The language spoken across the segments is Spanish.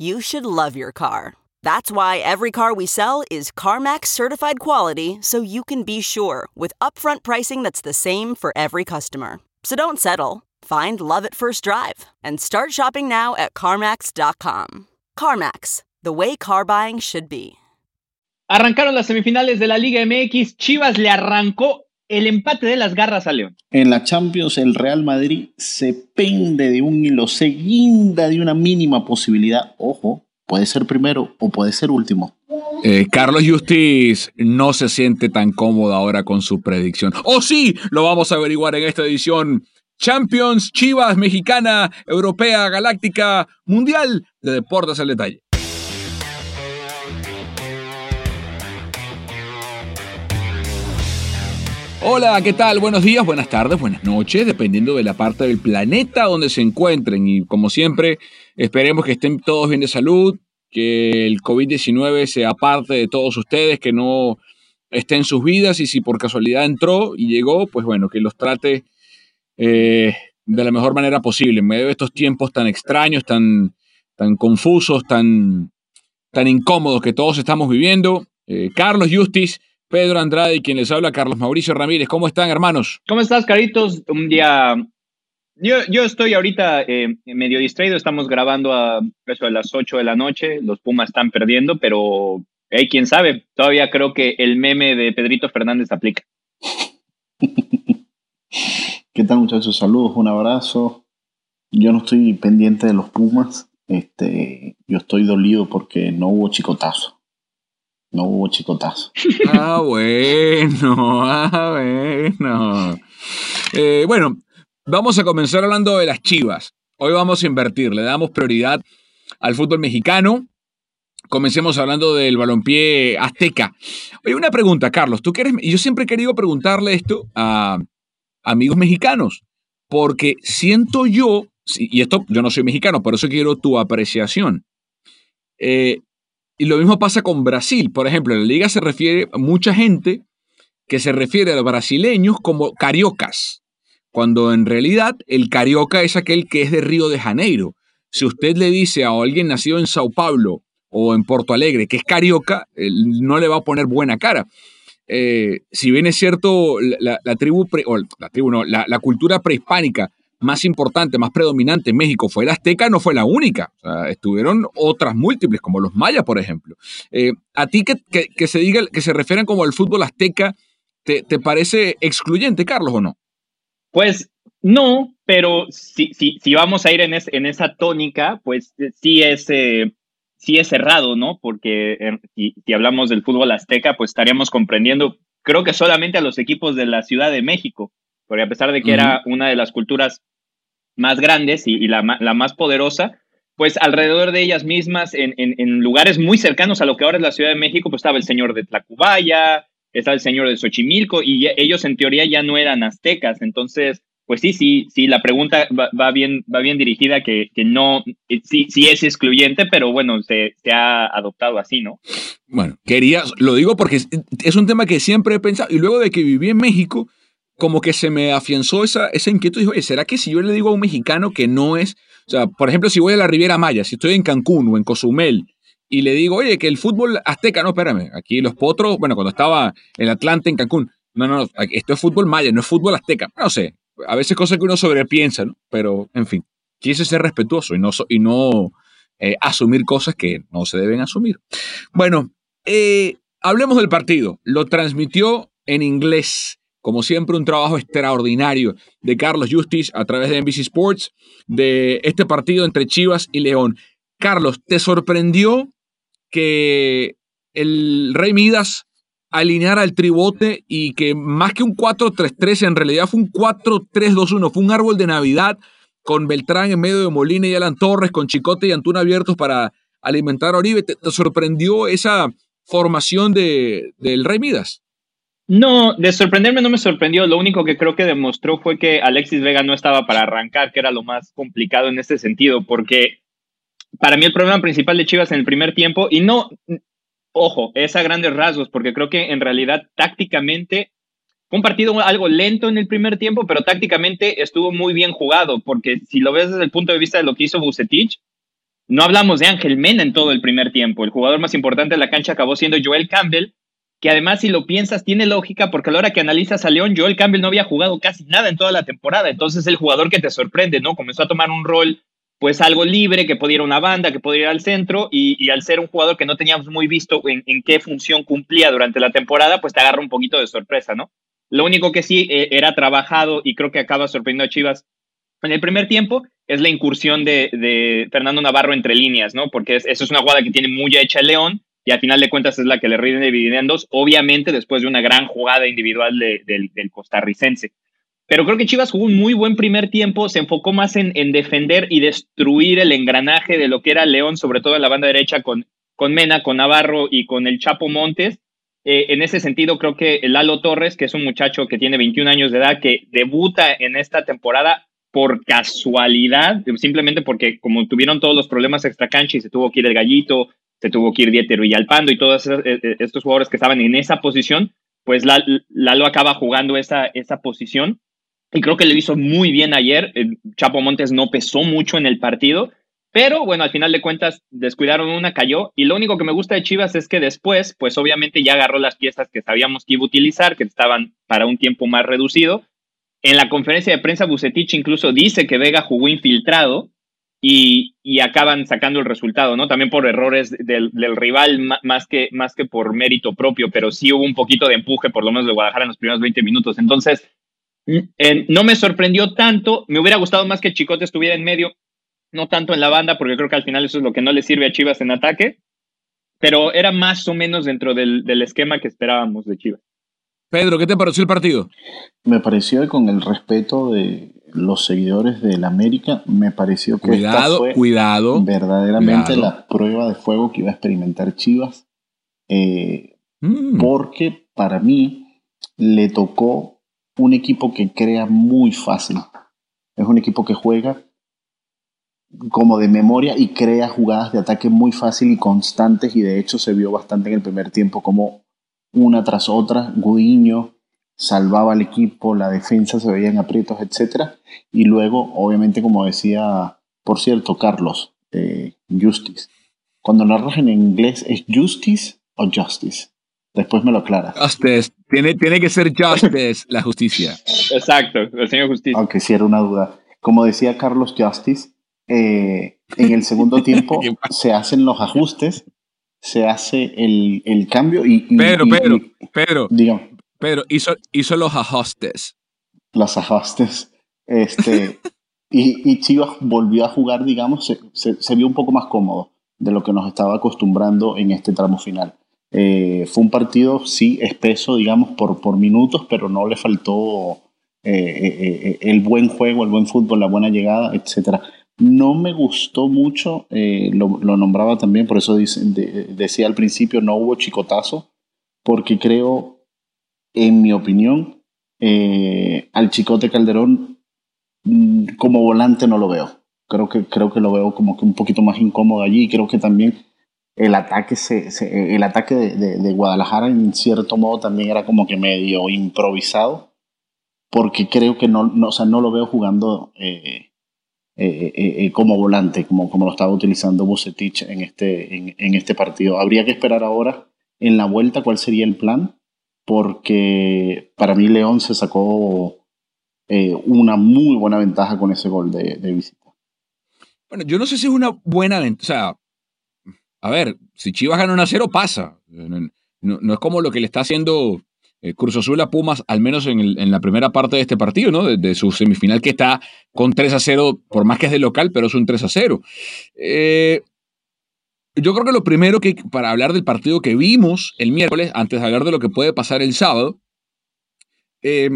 You should love your car. That's why every car we sell is CarMax certified quality so you can be sure with upfront pricing that's the same for every customer. So don't settle. Find love at first drive and start shopping now at CarMax.com. CarMax, the way car buying should be. Arrancaron las semifinales de la Liga MX. Chivas le arrancó el empate de las garras a León. En la Champions, el Real Madrid se pende de un hilo, se guinda de una mínima posibilidad. Ojo, puede ser primero o puede ser último. Eh, Carlos Justiz no se siente tan cómodo ahora con su predicción. ¡Oh sí! Lo vamos a averiguar en esta edición. Champions, Chivas, Mexicana, Europea, Galáctica, Mundial de Deportes al Detalle. Hola, ¿qué tal? Buenos días, buenas tardes, buenas noches, dependiendo de la parte del planeta donde se encuentren. Y como siempre, esperemos que estén todos bien de salud, que el COVID-19 sea parte de todos ustedes, que no esté en sus vidas y si por casualidad entró y llegó, pues bueno, que los trate eh, de la mejor manera posible en medio de estos tiempos tan extraños, tan, tan confusos, tan, tan incómodos que todos estamos viviendo. Eh, Carlos Justis Pedro Andrade y quien les habla, Carlos Mauricio Ramírez. ¿Cómo están, hermanos? ¿Cómo estás, Caritos? Un día... Yo, yo estoy ahorita eh, medio distraído, estamos grabando a eso de las 8 de la noche, los Pumas están perdiendo, pero hey, quién sabe, todavía creo que el meme de Pedrito Fernández aplica. ¿Qué tal muchachos? Saludos, un abrazo. Yo no estoy pendiente de los Pumas, este, yo estoy dolido porque no hubo chicotazo. No hubo chicotazo. Ah, bueno, ah, bueno. Eh, bueno, vamos a comenzar hablando de las chivas. Hoy vamos a invertir, le damos prioridad al fútbol mexicano. Comencemos hablando del balompié azteca. Oye, una pregunta, Carlos. Tú quieres, yo siempre he querido preguntarle esto a amigos mexicanos, porque siento yo, y esto yo no soy mexicano, por eso quiero tu apreciación. Eh, y lo mismo pasa con Brasil. Por ejemplo, en la liga se refiere a mucha gente que se refiere a los brasileños como cariocas, cuando en realidad el carioca es aquel que es de Río de Janeiro. Si usted le dice a alguien nacido en Sao Paulo o en Porto Alegre que es carioca, no le va a poner buena cara. Eh, si bien es cierto, la, tribu, no, la cultura prehispánica más importante, más predominante en México fue la azteca, no fue la única. estuvieron otras múltiples, como los mayas, por ejemplo. Eh, ¿A ti que, que, se diga, que se refieren como al fútbol azteca, te, parece excluyente, Carlos, o no? Pues no, pero si, si, si vamos a ir en, en esa tónica, pues eh, sí es, eh, sí es cerrado, ¿no? Porque si, si hablamos del fútbol azteca, pues estaríamos comprendiendo, creo que solamente a los equipos de la Ciudad de México porque a pesar de que era una de las culturas más grandes y, la, más poderosa, pues alrededor de ellas mismas, en, lugares muy cercanos a lo que ahora es la Ciudad de México, pues estaba el señor de Tlacubaya, estaba el señor de Xochimilco, y ellos en teoría ya no eran aztecas, entonces pues sí, sí, sí, la pregunta va, bien, va bien dirigida, que, que no, eh, sí, sí es excluyente, pero bueno, se, se, ha adoptado así, ¿no? Bueno, quería, lo digo porque es, un tema que siempre he pensado, y luego de que viví en México, como que se me afianzó esa, esa inquietud, dijo, ¿será que si yo le digo a un mexicano que no es, o sea, por ejemplo, si voy a la Riviera Maya, si estoy en Cancún o en Cozumel, y le digo, oye, que el fútbol azteca, no, espérame, aquí los potros, bueno, cuando estaba en Atlanta, en Cancún, no, no, no, esto es fútbol maya, no es fútbol azteca. No sé, a veces cosas que uno sobrepiensa, ¿no? Pero, en fin, quise ser respetuoso y no, y no eh, asumir cosas que no se deben asumir. Bueno, eh, hablemos del partido. Lo transmitió en inglés. Como siempre, un trabajo extraordinario de Carlos Justice a través de NBC Sports de este partido entre Chivas y León. Carlos, ¿te sorprendió que el Rey Midas alinear al tribote y que más que un 4-3-3, en realidad fue un 4-3-2-1, fue un árbol de Navidad con Beltrán en medio de Molina y Alan Torres, con Chicote y Antuna abiertos para alimentar a Oribe. ¿Te, sorprendió esa formación de, del Rey Midas? No, de sorprenderme no me sorprendió. Lo único que creo que demostró fue que Alexis Vega no estaba para arrancar, que era lo más complicado en este sentido, porque para mí el problema principal de Chivas en el primer tiempo, y no, ojo, es a grandes rasgos, porque creo que en realidad tácticamente fue un partido algo lento en el primer tiempo, pero tácticamente estuvo muy bien jugado, porque si lo ves desde el punto de vista de lo que hizo Bucetich, no hablamos de Ángel Mena en todo el primer tiempo. El jugador más importante de la cancha acabó siendo Joel Campbell, que además si lo piensas tiene lógica, porque a la hora que analizas a León, Joel Campbell no había jugado casi nada en toda la temporada, entonces el jugador que te sorprende, ¿no? Comenzó a tomar un rol pues algo libre, que podía ir a una banda, que podía ir al centro, y, al ser un jugador que no teníamos muy visto en, qué función cumplía durante la temporada, pues te agarra un poquito de sorpresa, ¿no? Lo único que sí eh, era trabajado y creo que acaba sorprendiendo a Chivas en el primer tiempo es la incursión de, Fernando Navarro entre líneas, ¿no? Porque eso es una jugada que tiene muy hecha el León y al final de cuentas es la que le rinde dividendos, obviamente después de una gran jugada individual del costarricense. Pero creo que Chivas jugó un muy buen primer tiempo, se enfocó más en, en, defender y destruir el engranaje de lo que era León, sobre todo en la banda derecha con, con Mena, con Navarro y con el Chapo Montes. Eh, en ese sentido, creo que Lalo Torres, que es un muchacho que tiene 21 años de edad, que debuta en esta temporada por casualidad, simplemente porque como tuvieron todos los problemas extra cancha y se tuvo que ir el Gallito, se tuvo que ir Dieter Villalpando y todos eh, eh, estos jugadores que estaban en esa posición, pues Lalo acaba jugando esa, esa posición y creo que lo hizo muy bien ayer. Chapo Montes no pesó mucho en el partido, pero bueno, al final de cuentas descuidaron una, cayó. Y lo único que me gusta de Chivas es que después, pues obviamente ya agarró las piezas que sabíamos que iba a utilizar, que estaban para un tiempo más reducido. En la conferencia de prensa, Bucetich incluso dice que Vega jugó infiltrado y, y acaban sacando el resultado, ¿no? También por errores del, del rival más que, más que por mérito propio, pero sí hubo un poquito de empuje, por lo menos de Guadalajara en los primeros 20 minutos. Entonces, no me sorprendió tanto, me hubiera gustado más que Chicote estuviera en medio, no tanto en la banda, porque creo que al final eso es lo que no le sirve a Chivas en ataque, pero era más o menos dentro del, esquema que esperábamos de Chivas. Pedro, ¿qué te pareció el partido? Me pareció con el respeto de los seguidores del América, me pareció que cuidado, fue cuidado, verdaderamente la prueba de fuego que iba a experimentar Chivas, eh, mm. porque para mí le tocó un equipo que crea muy fácil. Es un equipo que juega como de memoria y crea jugadas de ataque muy fácil y constantes y de hecho se vio bastante en el primer tiempo como una tras otra Gudiño salvaba al equipo, la defensa se veía en aprietos, etc. Y luego, obviamente, como decía, por cierto, Carlos, eh, Justice. Cuando narras en inglés, ¿es Justice o Justice? Después me lo aclara. Justice. Tiene, tiene que ser Justice, la justicia. Exacto, el señor Justicia. Aunque sí era una duda. Como decía Carlos Justice, eh, en el segundo tiempo se hacen los ajustes, se hace el, el cambio y, Pedro, Pedro, Pedro, Pedro, hizo, hizo los ajustes. Los ajustes. Este, y, y, Chivas volvió a jugar, digamos, se, se, se vio un poco más cómodo de lo que nos estaba acostumbrando en este tramo final. Eh, fue un partido, sí, espeso, digamos, por, por minutos, pero no le faltó eh, eh, el buen juego, el buen fútbol, la buena llegada, etc. No me gustó mucho, lo, lo, nombraba también, por eso dice, decía al principio, no hubo chicotazo, porque creo, en mi opinión, al Chicote Calderón mm, como volante no lo veo. Creo que, creo que lo veo como que un poquito más incómodo allí creo que también el ataque, se, el ataque de, Guadalajara en cierto modo también era como que medio improvisado porque creo que no, no, o sea, no lo veo jugando eh, eh, eh, como volante, como, como lo estaba utilizando Bucetich en este, en, en, este partido. Habría que esperar ahora en la vuelta cuál sería el plan, porque para mí León se sacó una muy buena ventaja con ese gol de, de visita. Bueno, yo no sé si es una buena ventaja. O sea, a ver, si Chivas gana 1 a 0, pasa. No, es como lo que le está haciendo eh, Cruz Azul a Pumas, al menos en, la primera parte de este partido, ¿no? De, su semifinal que está con 3 a 0, por más que es de local, pero es un 3 a 0. Eh, yo creo que lo primero que, para hablar del partido que vimos el miércoles, antes de hablar de lo que puede pasar el sábado, eh,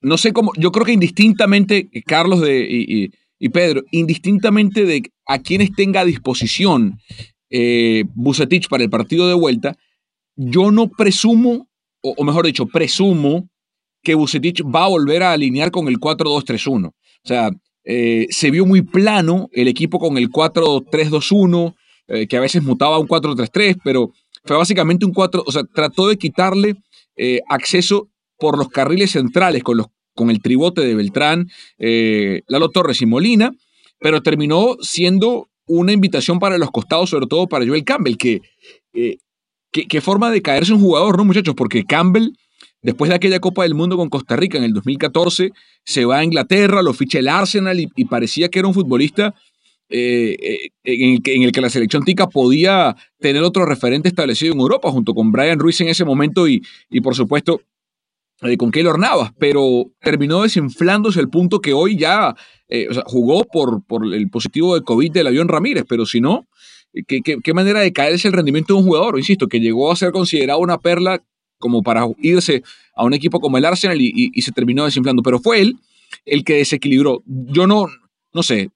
no sé cómo, yo creo que indistintamente, Carlos de, y Pedro, indistintamente de a quienes tenga a disposición eh, Bucetich para el partido de vuelta, yo no presumo, o, mejor dicho, presumo que Bucetich va a volver a alinear con el 4-2-3-1. O sea, eh, se vio muy plano el equipo con el 4-3-2-1, eh, que a veces mutaba un 4-3-3, pero fue básicamente un 4, o sea, trató de quitarle acceso por los carriles centrales con los con el tribote de Beltrán, eh, Lalo Torres y Molina, pero terminó siendo una invitación para los costados, sobre todo para Joel Campbell, que, eh, qué forma de caerse un jugador, ¿no, muchachos? Porque Campbell, después de aquella Copa del Mundo con Costa Rica en el 2014, se va a Inglaterra, lo ficha el Arsenal y, parecía que era un futbolista eh, en, el que, la selección tica podía tener otro referente establecido en Europa, junto con Brian Ruiz en ese momento y, y por supuesto eh, con Keylor Navas, pero terminó desinflándose el punto que hoy ya eh, jugó por, por el positivo de COVID del avión Ramírez, pero si no, eh, ¿qué, qué, manera de caerse el rendimiento de un jugador? Insisto, que llegó a ser considerado una perla como para irse a un equipo como el Arsenal y, se terminó desinflando, pero fue él el que desequilibró. Yo no, no sé,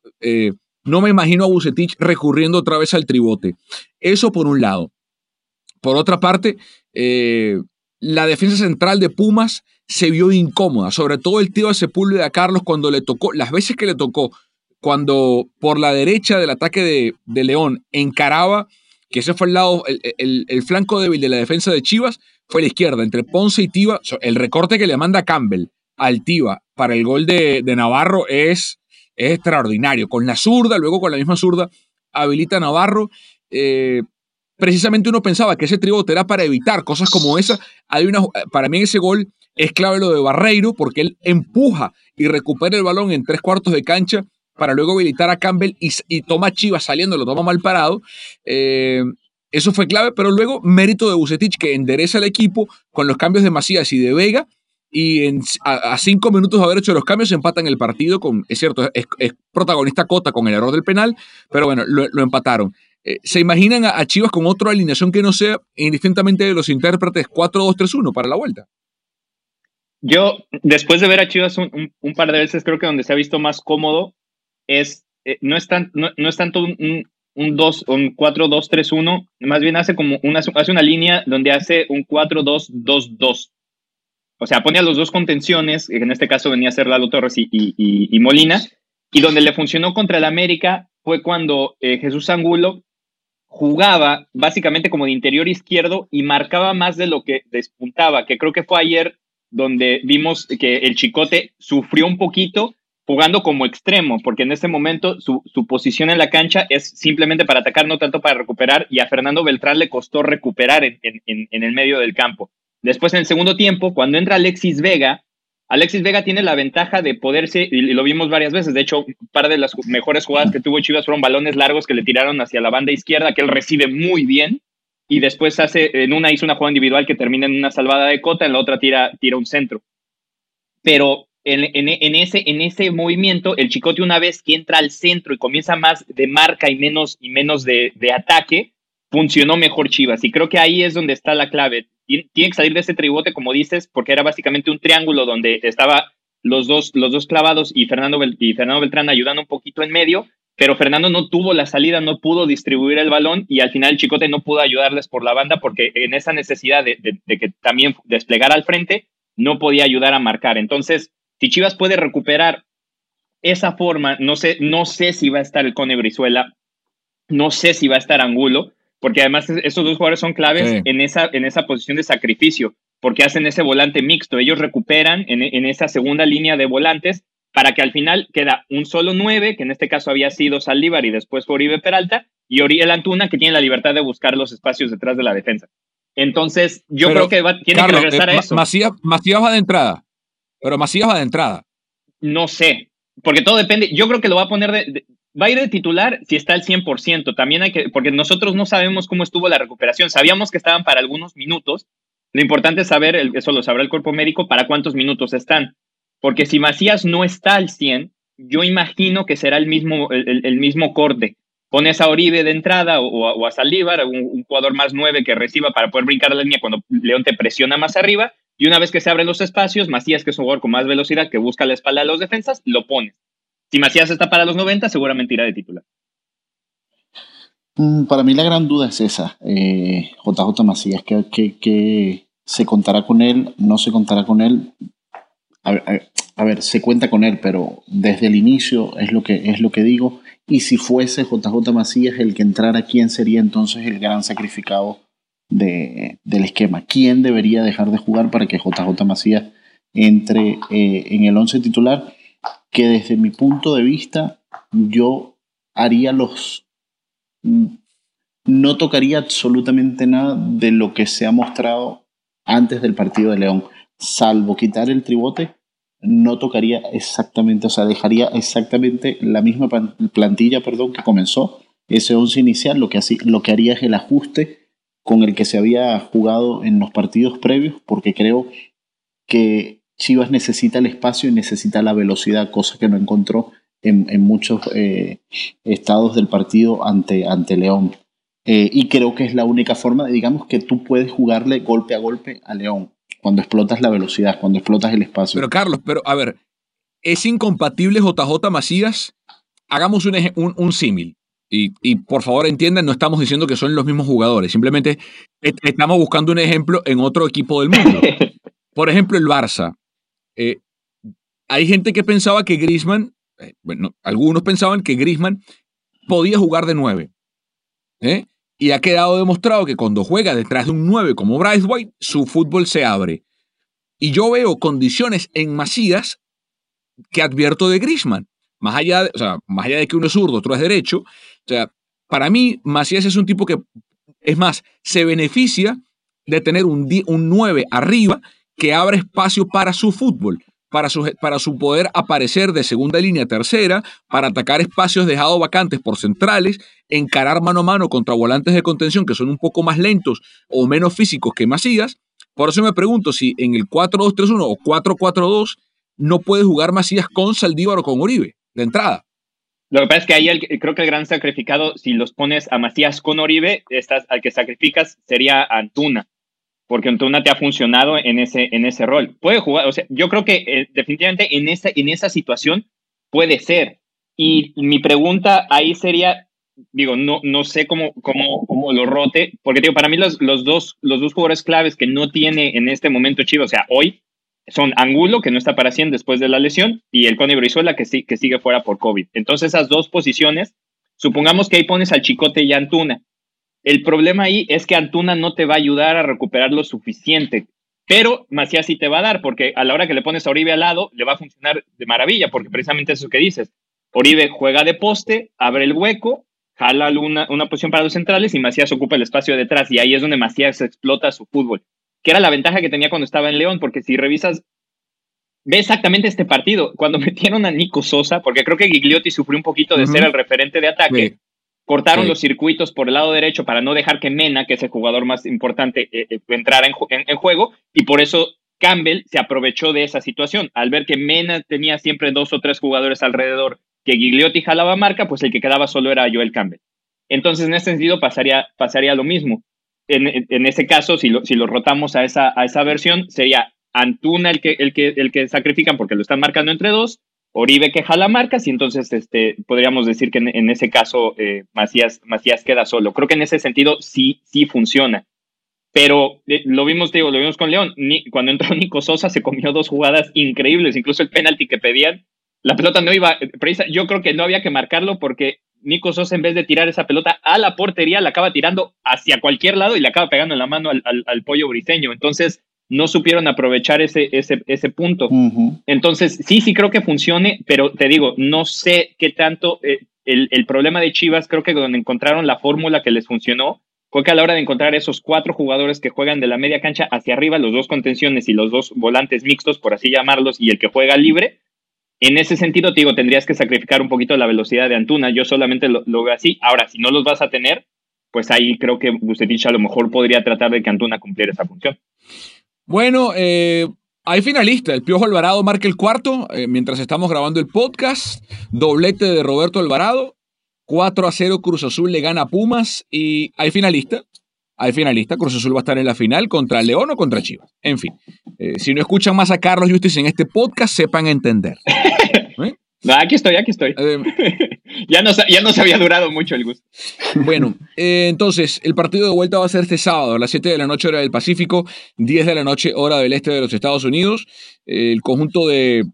no me imagino a Bucetich recurriendo otra vez al tribote. Eso por un lado. Por otra parte, la defensa central de Pumas se vio incómoda, sobre todo el tío de Sepúlveda Carlos cuando le tocó, las veces que le tocó, cuando por la derecha del ataque de, León encaraba, que ese fue el lado, el, flanco débil de la defensa de Chivas, fue la izquierda, entre Ponce y Tiva, el recorte que le manda Campbell al Tiva para el gol de, Navarro es, es, extraordinario. Con la zurda, luego con la misma zurda, habilita Navarro. Eh, precisamente uno pensaba que ese tribote era para evitar cosas como esa. Hay una, para mí ese gol es clave lo de Barreiro porque él empuja y recupera el balón en tres cuartos de cancha para luego habilitar a Campbell y, toma Chivas saliendo, lo toma mal parado. Eh, eso fue clave, pero luego mérito de Bucetich que endereza el equipo con los cambios de Macías y de Vega y en, a, cinco minutos de haber hecho los cambios empatan el partido con, es cierto, es, protagonista Cota con el error del penal, pero bueno, lo empataron. Eh, ¿Se imaginan a, Chivas con otra alineación que no sea indistintamente de los intérpretes 4-2-3-1 para la vuelta? Yo, después de ver a Chivas un, par de veces, creo que donde se ha visto más cómodo es, eh, no, es no, es tanto un, un, 2, un 4-2-3-1, más bien hace como una, hace una línea donde hace un 4-2-2-2. O sea, pone a los dos contenciones, en este caso venía a ser Lalo Torres y, Molina, y donde le funcionó contra el América fue cuando eh, Jesús Angulo jugaba básicamente como de interior izquierdo y marcaba más de lo que despuntaba, que creo que fue ayer donde vimos que el Chicote sufrió un poquito jugando como extremo, porque en este momento su, posición en la cancha es simplemente para atacar, no tanto para recuperar, y a Fernando Beltrán le costó recuperar en el medio del campo. Después, en el segundo tiempo, cuando entra Alexis Vega, Alexis Vega tiene la ventaja de poderse, y lo vimos varias veces, de hecho, un par de las mejores jugadas que tuvo Chivas fueron balones largos que le tiraron hacia la banda izquierda, que él recibe muy bien, y después hace, en una hizo una jugada individual que termina en una salvada de cota, en la otra tira, tira un centro. Pero en, en, ese, en ese movimiento, el Chicote una vez que entra al centro y comienza más de marca y menos, y menos de, de ataque, funcionó mejor Chivas. Y creo que ahí es donde está la clave tiene que salir de ese tribote, como dices, porque era básicamente un triángulo donde estaba los dos, los dos clavados y Fernando, y Fernando Beltrán ayudando un poquito en medio, pero Fernando no tuvo la salida, no pudo distribuir el balón y al final el Chicote no pudo ayudarles por la banda porque en esa necesidad de, que también desplegara al frente, no podía ayudar a marcar. Entonces, si Chivas puede recuperar esa forma, no sé, no sé si va a estar el Cone Brizuela, no sé si va a estar Angulo, porque además estos dos jugadores son claves en, esa, en esa posición de sacrificio, porque hacen ese volante mixto. Ellos recuperan en, en esa segunda línea de volantes para que al final queda un solo nueve, que en este caso había sido Saldívar y después Oribe Peralta, y Oriel Antuna, que tiene la libertad de buscar los espacios detrás de la defensa. Entonces, yo creo que tiene que regresar a eh, eso. Macías, va de entrada, pero Macías va de entrada. No sé, porque todo depende. Yo creo que lo va a poner de, va a ir de titular si está al 100%. También hay que, porque nosotros no sabemos cómo estuvo la recuperación. Sabíamos que estaban para algunos minutos. Lo importante es saber, eso lo sabrá el cuerpo médico, para cuántos minutos están. Porque si Macías no está al 100, yo imagino que será el mismo, el, mismo corte. Pones a Oribe de entrada o, a Saldívar, un, jugador más nueve que reciba para poder brincar la línea cuando León te presiona más arriba. Y una vez que se abren los espacios, Macías, que es un jugador con más velocidad que busca la espalda de los defensas, lo pones. Si Macías está para los 90, seguramente irá de titular. Mm, para mí la gran duda es esa, eh, JJ Macías, que, que, se contará con él, no se contará con él. A ver, se cuenta con él, pero desde el inicio es lo que, es lo que digo. Y si fuese JJ Macías el que entrara, ¿quién sería entonces el gran sacrificado de, del esquema? ¿Quién debería dejar de jugar para que JJ Macías entre eh, en el 11 titular? Que desde mi punto de vista yo haría los... No tocaría absolutamente nada de lo que se ha mostrado antes del partido de León, salvo quitar el tribote no tocaría exactamente, o sea, dejaría exactamente la misma plantilla perdón, que comenzó ese 11 inicial, lo que, así, lo que haría es el ajuste con el que se había jugado en los partidos previos, porque creo que Chivas necesita el espacio y necesita la velocidad, cosa que no encontró en, muchos eh, estados del partido ante, ante León. Eh, y creo que es la única forma, digamos, que tú puedes jugarle golpe a golpe a León cuando explotas la velocidad, cuando explotas el espacio. Pero Carlos, pero a ver, ¿es incompatible JJ Macías? Hagamos un, un, símil. Y, y, por favor entiendan, no estamos diciendo que son los mismos jugadores, simplemente estamos buscando un ejemplo en otro equipo del mundo. Por ejemplo, el Barça. Eh, hay gente que pensaba que Grisman, eh, bueno, algunos pensaban que Grisman podía jugar de nueve. ¿eh? Y ha quedado demostrado que cuando juega detrás de un 9 como Bryce White, su fútbol se abre. Y yo veo condiciones en Macías que advierto de Grisman. Más allá, de, más allá de que uno es zurdo, otro es derecho. O sea, para mí, Macías es un tipo que, es más, se beneficia de tener un, un 9 arriba que abre espacio para su fútbol para su, para su poder aparecer de segunda línea a tercera, para atacar espacios dejados vacantes por centrales, encarar mano a mano contra volantes de contención que son un poco más lentos o menos físicos que Macías. Por eso me pregunto si en el 4-2-3-1 o 4-4-2 no puede jugar Macías con Saldívar o con Oribe de entrada. Lo que pasa es que ahí creo que el gran sacrificado, si los pones a Macías con Oribe, al que sacrificas sería Antuna porque Antuna te ha funcionado en ese, en ese rol. Puede jugar, o sea, yo creo que eh, definitivamente en esa, en esa situación puede ser. Y mi pregunta ahí sería, digo, no, no sé cómo, cómo, cómo lo rote, porque digo, para mí los, los, dos, los dos jugadores claves que no tiene en este momento Chivas, o sea, hoy, son Angulo, que no está para 100 después de la lesión, y el Cone Brizuela, que, sí, que sigue fuera por COVID. Entonces, esas dos posiciones, supongamos que ahí pones al Chicote y Antuna. El problema ahí es que Antuna no te va a ayudar a recuperar lo suficiente. Pero Macías sí te va a dar, porque a la hora que le pones a Oribe al lado, le va a funcionar de maravilla, porque precisamente eso que dices. Oribe juega de poste, abre el hueco, jala una, una posición para los centrales y Macías ocupa el espacio detrás. Y ahí es donde Macías explota su fútbol, que era la ventaja que tenía cuando estaba en León, porque si revisas, ve exactamente este partido. Cuando metieron a Nico Sosa, porque creo que Gigliotti sufrió un poquito de ser el referente de ataque. Cortaron los circuitos por el lado derecho para no dejar que Mena, que es el jugador más importante, eh, eh, entrara en, juego. Y por eso Campbell se aprovechó de esa situación. Al ver que Mena tenía siempre dos o tres jugadores alrededor que Gigliotti jalaba marca, pues el que quedaba solo era Joel Campbell. Entonces, en ese sentido, pasaría, pasaría lo mismo. En, ese caso, si lo, si lo rotamos a esa, a esa versión, sería Antuna el que, el, que, el que sacrifican porque lo están marcando entre dos, Oribe que jala marcas y entonces este, podríamos decir que en, ese caso eh, Macías, Macías queda solo. Creo que en ese sentido sí, sí funciona. Pero eh, lo vimos, digo, lo vimos con León. cuando entró Nico Sosa se comió dos jugadas increíbles, incluso el penalti que pedían la pelota no iba, yo creo que no había que marcarlo porque Nico Sosa en vez de tirar esa pelota a la portería la acaba tirando hacia cualquier lado y le acaba pegando en la mano al, pollo briseño. Entonces no supieron aprovechar ese, ese, ese punto. Entonces sí, sí creo que funcione, pero te digo, no sé qué tanto eh, el, el, problema de Chivas, creo que donde encontraron la fórmula que les funcionó fue que a la hora de encontrar esos cuatro jugadores que juegan de la media cancha hacia arriba, los dos contenciones y los dos volantes mixtos, por así llamarlos, y el que juega libre, en ese sentido, te digo, tendrías que sacrificar un poquito la velocidad de Antuna. Yo solamente lo, veo así. Ahora, si no los vas a tener, pues ahí creo que Bucetich a lo mejor podría tratar de que Antuna cumpliera esa función. Bueno, eh, hay finalista. El Piojo Alvarado marca el cuarto eh, mientras estamos grabando el podcast. Doblete de Roberto Alvarado. 4 a 0 Cruz Azul le gana a Pumas y hay finalista. Hay finalista. Cruz Azul va a estar en la final contra León o contra Chivas. En fin, eh, si no escuchan más a Carlos Justice en este podcast, sepan entender. ¿Eh? Aquí estoy, aquí estoy. Eh, ya, nos, ya nos había durado mucho el gusto. Bueno, entonces, el partido de vuelta va a ser este sábado a las 7 de la noche hora del Pacífico, 10 de la noche hora del este de los Estados Unidos. El conjunto de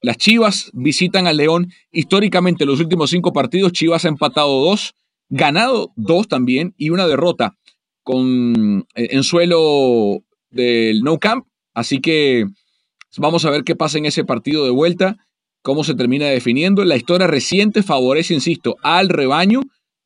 las Chivas visitan al León. Históricamente, los últimos cinco partidos, Chivas ha empatado dos, ganado dos también y una derrota con, eh, en suelo del No Camp. Así que vamos a ver qué pasa en ese partido de vuelta, cómo se termina definiendo. La historia reciente favorece, insisto, al rebaño.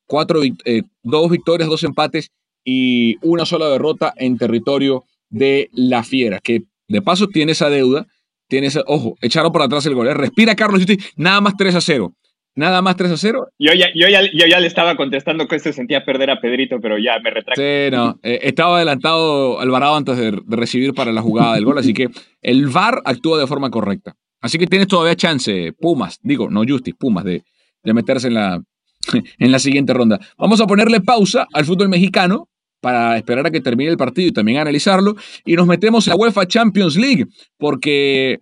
Cuatro, eh, dos victorias, dos empates y una sola derrota en territorio de la Fiera, que de paso tiene esa deuda Tienes, ojo, echaron por atrás el gol. ¿eh? Respira, Carlos. Nada más 3 a 0. Nada más 3 a 0. Yo ya, yo, ya, yo ya le estaba contestando que se sentía perder a Pedrito, pero ya me retracto. Sí, no. Eh, estaba adelantado Alvarado antes de, recibir para la jugada del gol, así que el VAR actúa de forma correcta. Así que tienes todavía chance, Pumas, digo, no Justice, Pumas, de, de meterse en la, en la siguiente ronda. Vamos a ponerle pausa al fútbol mexicano para esperar a que termine el partido y también analizarlo. Y nos metemos en la UEFA Champions League, porque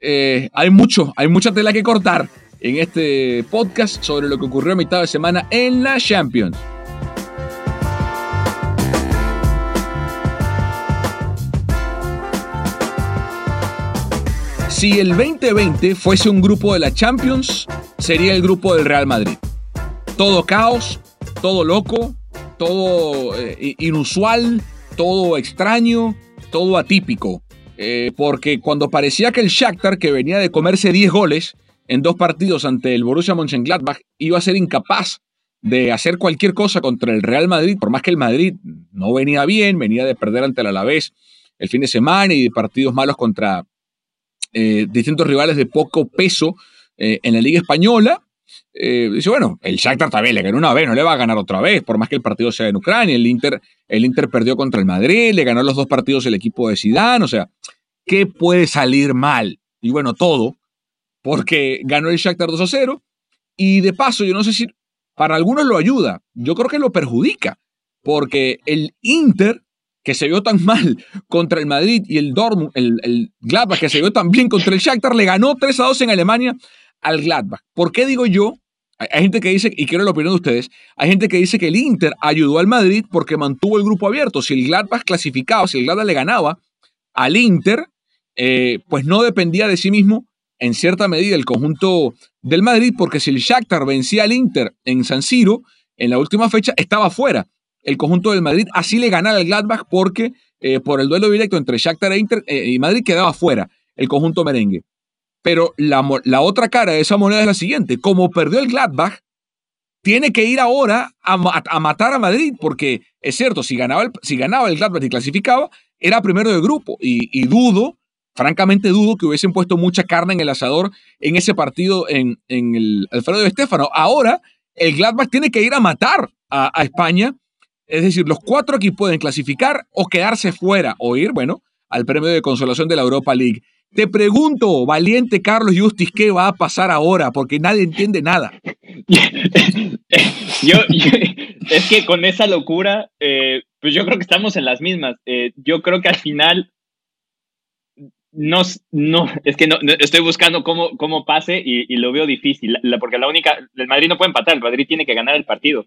eh, hay mucho, hay mucha tela que cortar en este podcast sobre lo que ocurrió a mitad de semana en la Champions. Si el 2020 fuese un grupo de la Champions, sería el grupo del Real Madrid. Todo caos, todo loco, todo eh, inusual, todo extraño, todo atípico. Eh, porque cuando parecía que el Shakhtar, que venía de comerse 10 goles en dos partidos ante el Borussia Mönchengladbach, iba a ser incapaz de hacer cualquier cosa contra el Real Madrid, por más que el Madrid no venía bien, venía de perder ante el Alavés el fin de semana y de partidos malos contra eh, distintos rivales de poco peso en la Liga Española, eh, dice, bueno, el Shakhtar también le ganó una vez, no le va a ganar otra vez, por más que el partido sea en Ucrania. El Inter, el Inter perdió contra el Madrid, le ganó los dos partidos el equipo de Zidane, o sea, ¿qué puede salir mal? Y bueno, todo, porque ganó el Shakhtar 2 a 0. Y de paso, yo no sé si para algunos lo ayuda, yo creo que lo perjudica, porque el Inter, que se vio tan mal contra el Madrid, y el Dortmund, el, el Gladbach, que se vio tan bien contra el Shakhtar, le ganó 3 a 2 en Alemania al Gladbach. ¿Por qué digo yo? Hay, gente que dice, y quiero la opinión de ustedes, hay gente que dice que el Inter ayudó al Madrid porque mantuvo el grupo abierto. Si el Gladbach clasificaba, si el Gladbach le ganaba al Inter, eh, pues no dependía de sí mismo en cierta medida el conjunto del Madrid, porque si el Shakhtar vencía al Inter en San Siro, en la última fecha estaba fuera el conjunto del Madrid, así le ganaba al Gladbach porque eh, por el duelo directo entre Shakhtar e Inter eh, y Madrid quedaba fuera el conjunto merengue. Pero la, otra cara de esa moneda es la siguiente. Como perdió el Gladbach, tiene que ir ahora a, matar a Madrid, porque es cierto, si ganaba, el, si ganaba el Gladbach y clasificaba, era primero de grupo. Y, dudo, francamente dudo que hubiesen puesto mucha carne en el asador en ese partido en, el Alfredo de Estefano. Ahora, el Gladbach tiene que ir a matar a España. Es decir, los cuatro aquí pueden clasificar o quedarse fuera o ir, bueno, al premio de consolación de la Europa League. Te pregunto, valiente Carlos Justis, ¿qué va a pasar ahora? Porque nadie entiende nada. yo, es que con esa locura, eh, pues yo creo que estamos en las mismas. Eh, yo creo que al final no, no, es que no, estoy buscando cómo, cómo pase y, lo veo difícil, porque la única, el Madrid no puede empatar, el Madrid tiene que ganar el partido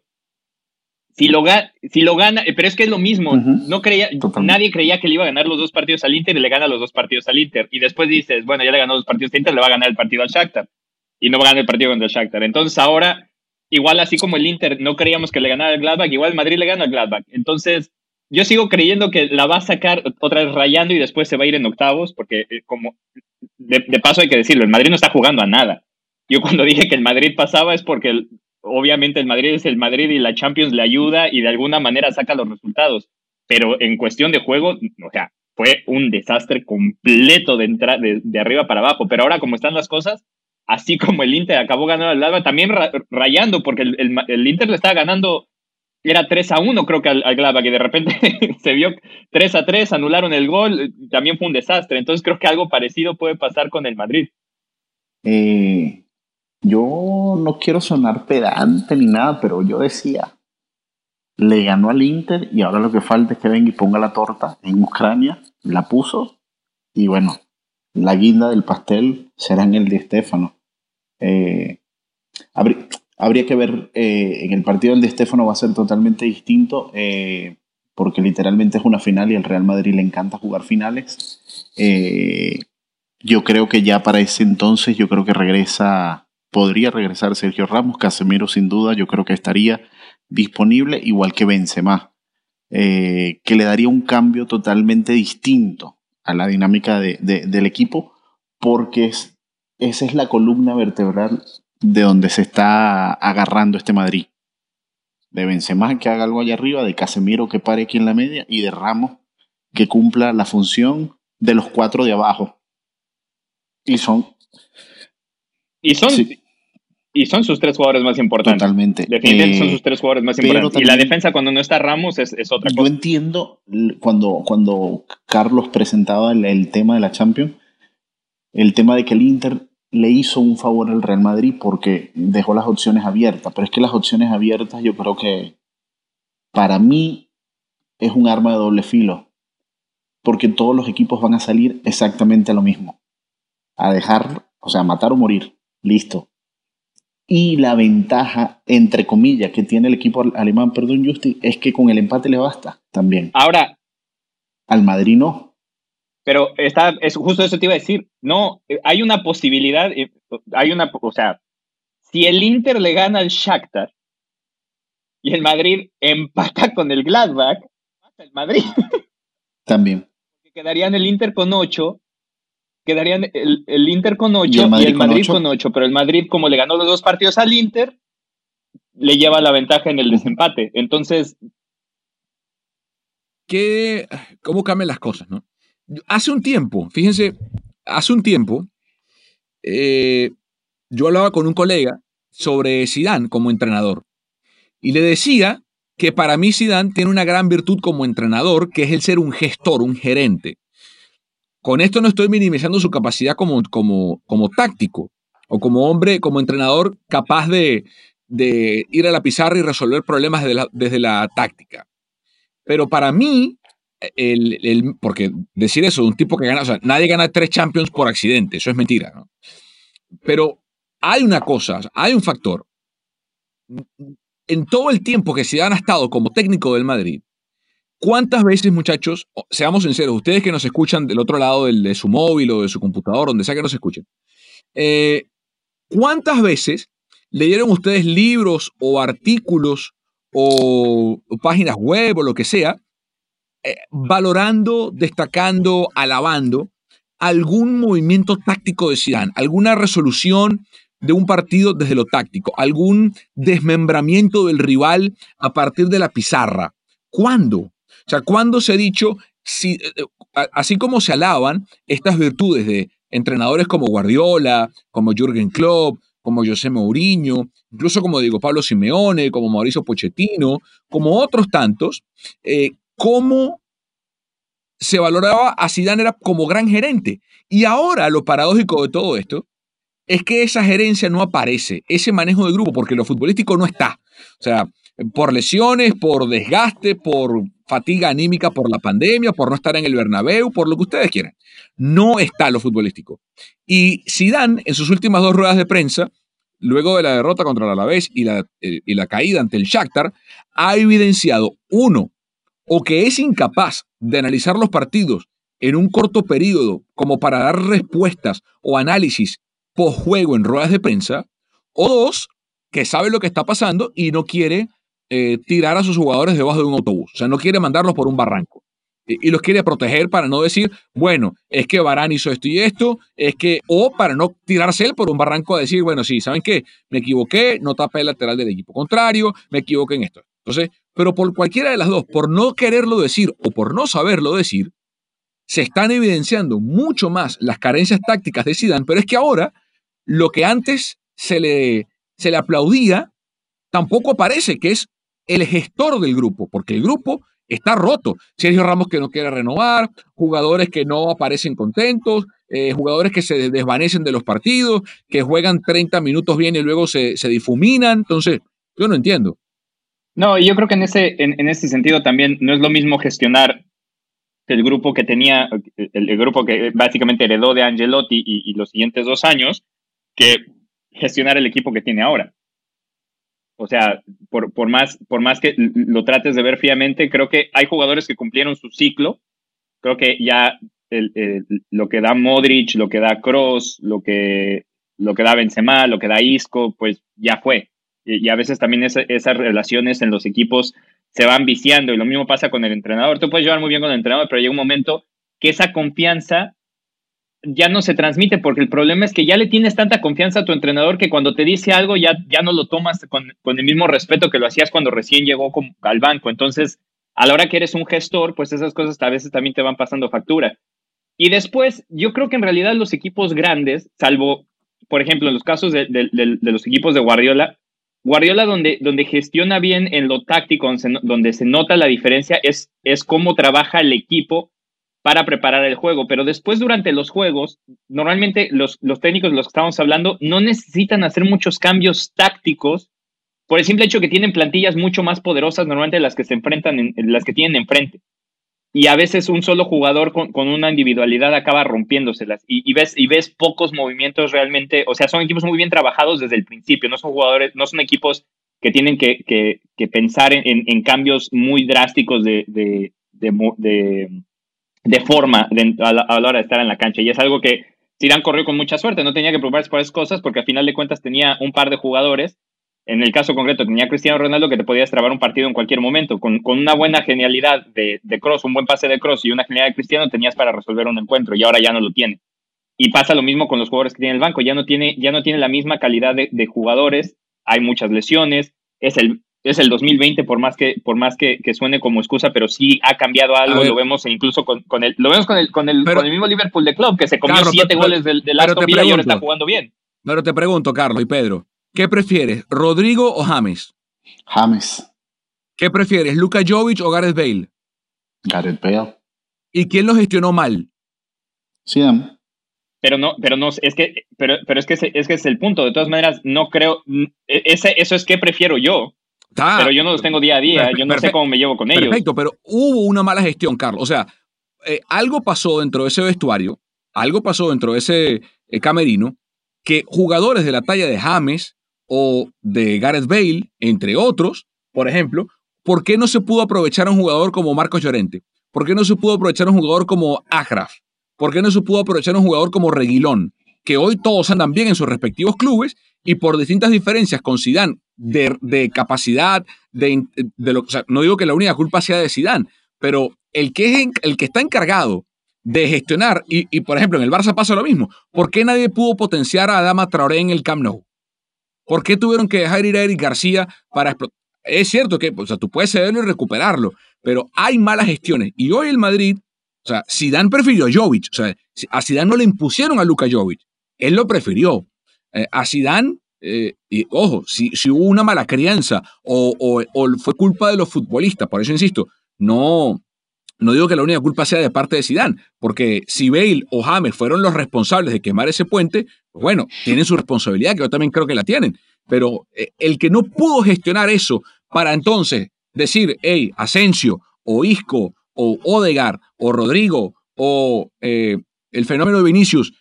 si lo, si lo gana, pero es que es lo mismo, no creía, nadie creía que le iba a ganar los dos partidos al Inter y le gana los dos partidos al Inter. Y después dices, bueno, ya le ganó los partidos al Inter, le va a ganar el partido al Shakhtar. y no va a ganar el partido contra el Shakhtar. Entonces ahora, igual así como el Inter no creíamos que le ganara el Gladbach, igual el Madrid le gana al Gladbach. Entonces, yo sigo creyendo que la va a sacar otra vez rayando y después se va a ir en octavos, porque eh, como de, paso hay que decirlo, el Madrid no está jugando a nada. Yo cuando dije que el Madrid pasaba es porque obviamente el Madrid es el Madrid y la Champions le ayuda y de alguna manera saca los resultados. Pero en cuestión de juego, o sea, fue un desastre completo de, de, de arriba para abajo. Pero ahora como están las cosas, así como el Inter acabó ganando al Alba, también rayando, porque el, el Inter le estaba ganando era 3 a 1 creo que al, al que de repente se vio 3 a 3, anularon el gol, también fue un desastre. Entonces creo que algo parecido puede pasar con el Madrid. Eh, yo no quiero sonar pedante ni nada, pero yo decía, le ganó al Inter y ahora lo que falta es que venga y ponga la torta en Ucrania, la puso y bueno, la guinda del pastel será en el de Estefano. Eh, Habría que ver, eh, en el partido del de Estefano va a ser totalmente distinto, eh, porque literalmente es una final y al Real Madrid le encanta jugar finales. Yo creo que ya para ese entonces, yo creo que regresa, podría regresar Sergio Ramos, Casemiro sin duda, yo creo que estaría disponible, igual que Benzema, que le daría un cambio totalmente distinto a la dinámica del equipo, porque es, esa es la columna vertebral de donde se está agarrando este Madrid. De Benzema que haga algo allá arriba, de Casemiro que pare aquí en la media y de Ramos que cumpla la función de los cuatro de abajo. Y son... Y son, y son sus tres jugadores más importantes. Totalmente. Definitivamente son sus tres jugadores más importantes. y la defensa cuando no está Ramos es, otra cosa. Yo entiendo cuando, cuando Carlos presentaba el, el tema de la Champions, el tema de que el Inter le hizo un favor al Real Madrid porque dejó las opciones abiertas. Pero es que las opciones abiertas yo creo que para mí es un arma de doble filo. Porque todos los equipos van a salir exactamente a lo mismo. A dejar, o sea, matar o morir. Listo. Y la ventaja, entre comillas, que tiene el equipo alemán, perdón, Justi, es que con el empate le basta también. Ahora. Al Madrid no. Pero está, es justo eso te iba a decir. No, eh, hay una posibilidad, eh, hay una, o sea, si el Inter le gana al Shakhtar y el Madrid empata con el Gladbach, pasa el Madrid. También. Quedarían el Inter con 8, quedarían el, el Inter con 8 y el Madrid, con, 8? pero el Madrid como le ganó los dos partidos al Inter, le lleva la ventaja en el desempate. Entonces... ¿Qué, ¿Cómo cambian las cosas, no? Hace un tiempo, fíjense, hace un tiempo, eh, yo hablaba con un colega sobre Zidane como entrenador y le decía que para mí Zidane tiene una gran virtud como entrenador, que es el ser un gestor, un gerente. Con esto no estoy minimizando su capacidad como, como, como táctico o como hombre, como entrenador capaz de, ir a la pizarra y resolver problemas desde la táctica. Pero para mí, el, porque decir eso de un tipo que gana, o sea, nadie gana tres Champions por accidente, eso es mentira. Pero hay una cosa, hay un factor. En todo el tiempo que se han estado como técnico del Madrid, ¿cuántas veces, muchachos, seamos sinceros, ustedes que nos escuchan del otro lado del, de su móvil o de su computador, donde sea que nos escuchen, eh, ¿cuántas veces leyeron ustedes libros o artículos o páginas web o lo que sea eh, valorando, destacando, alabando algún movimiento táctico de Zidane, alguna resolución de un partido desde lo táctico, algún desmembramiento del rival a partir de la pizarra. ¿Cuándo? O sea, ¿cuándo se ha dicho, eh, eh, así como se alaban estas virtudes de entrenadores como Guardiola, como Jürgen Klopp, como José Mourinho, incluso como digo Pablo Simeone, como Mauricio Pochettino, como otros tantos, cómo se valoraba a Zidane era como gran gerente. Y ahora lo paradójico de todo esto es que esa gerencia no aparece, ese manejo de grupo, porque lo futbolístico no está. O sea, por lesiones, por desgaste, por fatiga anímica por la pandemia, por no estar en el Bernabéu, por lo que ustedes quieran. No está lo futbolístico. Y Zidane, en sus últimas dos ruedas de prensa, luego de la derrota contra el Alavés y la, eh, y la caída ante el Shakhtar, ha evidenciado, uno, o que es incapaz de analizar los partidos en un corto periodo como para dar respuestas o análisis juego en ruedas de prensa, o dos, que sabe lo que está pasando y no quiere eh, tirar a sus jugadores debajo de un autobús, o sea, no quiere mandarlos por un barranco y, los quiere proteger para no decir, bueno, es que Barán hizo esto y esto, es que, o para no tirarse él por un barranco a decir, bueno, sí, ¿saben qué? Me equivoqué, no tapé el lateral del equipo contrario, me equivoqué en esto. Entonces, pero por cualquiera de las dos, por no quererlo decir o por no saberlo decir, se están evidenciando mucho más las carencias tácticas de Zidane, pero es que ahora lo que antes se le, se le aplaudía tampoco aparece, que es el gestor del grupo, porque el grupo está roto. Sergio Ramos que no quiere renovar, jugadores que no aparecen contentos, eh, jugadores que se desvanecen de los partidos, que juegan 30 minutos bien y luego se, difuminan. Entonces, yo no entiendo. No, yo creo que en ese, en, ese sentido también no es lo mismo gestionar el grupo que tenía, el, grupo que básicamente heredó de Angelotti y los siguientes dos años, que gestionar el equipo que tiene ahora. O sea, por, por, más, por más que lo trates de ver fríamente, creo que hay jugadores que cumplieron su ciclo. Creo que ya lo que da Modric, lo que da Cross, lo que, lo que da Benzema, lo que da Isco, pues ya fue. Y, a veces también esas relaciones en los equipos se van viciando y lo mismo pasa con el entrenador. Tú puedes llevar muy bien con el entrenador, pero llega un momento que esa confianza ya no se transmite porque el problema es que ya le tienes tanta confianza a tu entrenador que cuando te dice algo ya, ya no lo tomas con, el mismo respeto que lo hacías cuando recién llegó al banco. Entonces, a la hora que eres un gestor, pues esas cosas a veces también te van pasando factura. Y después, yo creo que en realidad los equipos grandes, salvo, por ejemplo, en los casos de, los equipos de Guardiola, Guardiola donde, donde gestiona bien en lo táctico, donde se, nota la diferencia, es, es cómo trabaja el equipo para preparar el juego, pero después durante los juegos, normalmente los, técnicos de los que estamos hablando no necesitan hacer muchos cambios tácticos por el simple hecho que tienen plantillas mucho más poderosas normalmente las que se enfrentan, en, las que tienen enfrente. Y a veces un solo jugador con, una individualidad acaba rompiéndoselas y, ves, pocos movimientos realmente, o sea, son equipos muy bien trabajados desde el principio, no son jugadores, no son equipos que tienen que, que, pensar en, cambios muy drásticos de forma a, la, hora de estar en la cancha. Y es algo que Zidane corrió con mucha suerte, no tenía que preocuparse por esas cosas porque al final de cuentas tenía un par de jugadores. En el caso concreto tenía Cristiano Ronaldo que te podía trabar un partido en cualquier momento. Con, con una buena genialidad de, de, Cross, un buen pase de Cross y una genialidad de Cristiano tenías para resolver un encuentro y ahora ya no lo tiene. Y pasa lo mismo con los jugadores que tiene el banco. Ya no tiene, ya no tiene la misma calidad de, de jugadores. Hay muchas lesiones. Es el, es el 2020 por más que por más que, suene como excusa pero sí ha cambiado algo lo vemos incluso con, con, el lo vemos con el con el, mismo Liverpool de club que se comió siete goles del, del Aston Villa y ahora está jugando bien. Pero te pregunto Carlos y Pedro ¿qué prefieres Rodrigo o James James. ¿qué prefieres Luka Jovic o Gareth Bale Gareth Bale. ¿y quién lo gestionó mal sí pero no, pero no, es que, pero, pero es que es que es el punto. De todas maneras, no creo, e, ese, eso es que prefiero yo pero yo no los tengo día a día, yo no sé cómo me llevo con ellos. Perfecto, pero hubo una mala gestión, Carlos. O sea, eh, algo pasó dentro de ese vestuario, algo pasó dentro de ese eh, camerino, que jugadores de la talla de James o de Gareth Bale, entre otros, por ejemplo, ¿por qué no se pudo aprovechar a un jugador como Marcos Llorente? ¿Por qué no se pudo aprovechar a un jugador como Agraf? ¿Por qué no se pudo aprovechar a un jugador como Reguilón? Que hoy todos andan bien en sus respectivos clubes y por distintas diferencias con Zidane de, capacidad, de, no digo que la única culpa sea de Zidane, pero el que, es, el que está encargado de gestionar, y, por ejemplo en el Barça pasa lo mismo, ¿por qué nadie pudo potenciar a Adama Traoré en el Camp Nou? ¿Por qué tuvieron que dejar ir a Eric García para explotar? Es cierto que o sea, tú puedes cederlo y recuperarlo, pero hay malas gestiones. Y hoy el Madrid, o sea, Zidane prefirió a Jovic, o sea, a Zidane no le impusieron a Luka Jovic, él lo prefirió. Eh, a Zidane eh, y ojo, si, si, hubo una mala crianza o, fue culpa de los futbolistas, por eso insisto, no, no digo que la única culpa sea de parte de Sidán, porque si Bale o James fueron los responsables de quemar ese puente, pues bueno, tienen su responsabilidad, que yo también creo que la tienen, pero eh, el que no pudo gestionar eso para entonces decir, hey, Asensio o Isco o Odegar o Rodrigo o el fenómeno de Vinicius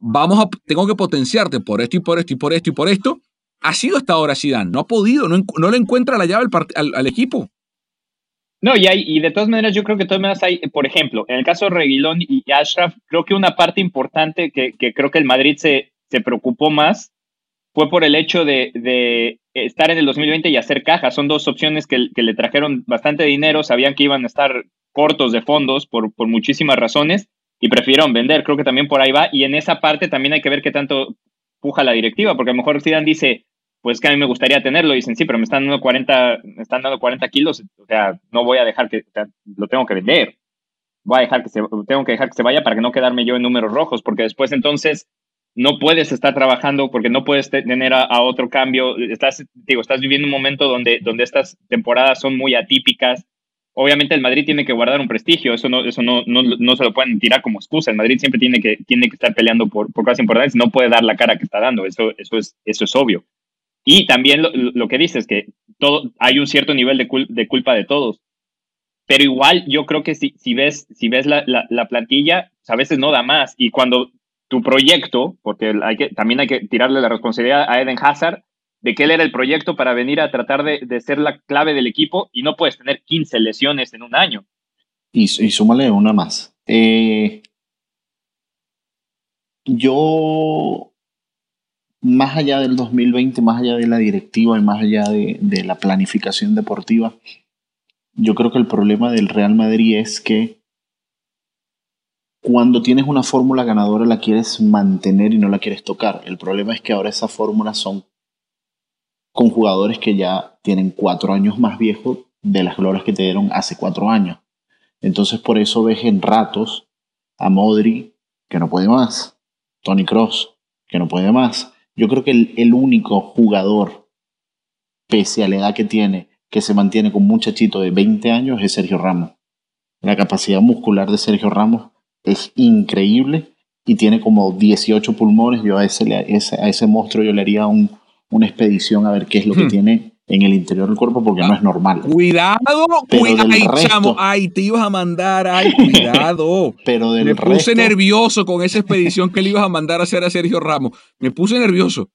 vamos a, tengo que potenciarte por esto y por esto y por esto y por esto. Ha sido hasta ahora Zidane, no ha podido, no, no le encuentra la llave al, al, equipo. No, y, hay, y de todas maneras, yo creo que de todas maneras hay, por ejemplo, en el caso de Reguilón y Ashraf, creo que una parte importante que, que creo que el Madrid se, se preocupó más fue por el hecho de, estar en el 2020 y hacer caja. Son dos opciones que, le trajeron bastante dinero, sabían que iban a estar cortos de fondos por, por muchísimas razones y prefirieron vender. Creo que también por ahí va. Y en esa parte también hay que ver qué tanto puja la directiva, porque a lo mejor Zidane dice, pues que a mí me gustaría tenerlo. Y dicen, sí, pero me están dando 40, me están dando 40 kilos, o sea, no voy a dejar que, lo tengo que vender. Voy a dejar que se, tengo que dejar que se vaya para que no quedarme yo en números rojos, porque después entonces no puedes estar trabajando porque no puedes tener a, otro cambio. Estás, digo, estás viviendo un momento donde, donde estas temporadas son muy atípicas. Obviamente el Madrid tiene que guardar un prestigio, eso no, eso no, no, se lo pueden tirar como excusa. El Madrid siempre tiene que, tiene que estar peleando por, por cosas importantes, no puede dar la cara que está dando, eso, eso, es, eso es obvio. Y también lo, que dices, que todo, hay un cierto nivel de, de, culpa de todos. Pero igual yo creo que si, si ves, si ves la, la, plantilla, pues, a veces no da más. Y cuando tu proyecto, porque hay que, también hay que tirarle la responsabilidad a Eden Hazard, de que él era el proyecto para venir a tratar de, ser la clave del equipo y no puedes tener 15 lesiones en un año. Y, y súmale una más. Eh, yo, más allá del 2020, más allá de la directiva y más allá de, de la planificación deportiva, yo creo que el problema del Real Madrid es que cuando tienes una fórmula ganadora la quieres mantener y no la quieres tocar. El problema es que ahora esas fórmulas son con jugadores que ya tienen cuatro años más viejos de las glorias que te dieron hace cuatro años. Entonces por eso ves en ratos a Modri que no puede más, Tony Cross que no puede más. Yo creo que el, único jugador, pese a la edad que tiene, que se mantiene con un muchachito de 20 años es Sergio Ramos. La capacidad muscular de Sergio Ramos es increíble y tiene como 18 pulmones. Yo a ese, a ese, monstruo yo le haría un, una expedición a ver qué es lo que hmm. tiene en el interior del cuerpo porque no es normal. Cuidado, cuidado, ay, chamo, ay, te ibas a mandar, ay, cuidado. pero del Me puse nervioso con esa expedición que le ibas a mandar a hacer a Sergio Ramos. Me puse nervioso.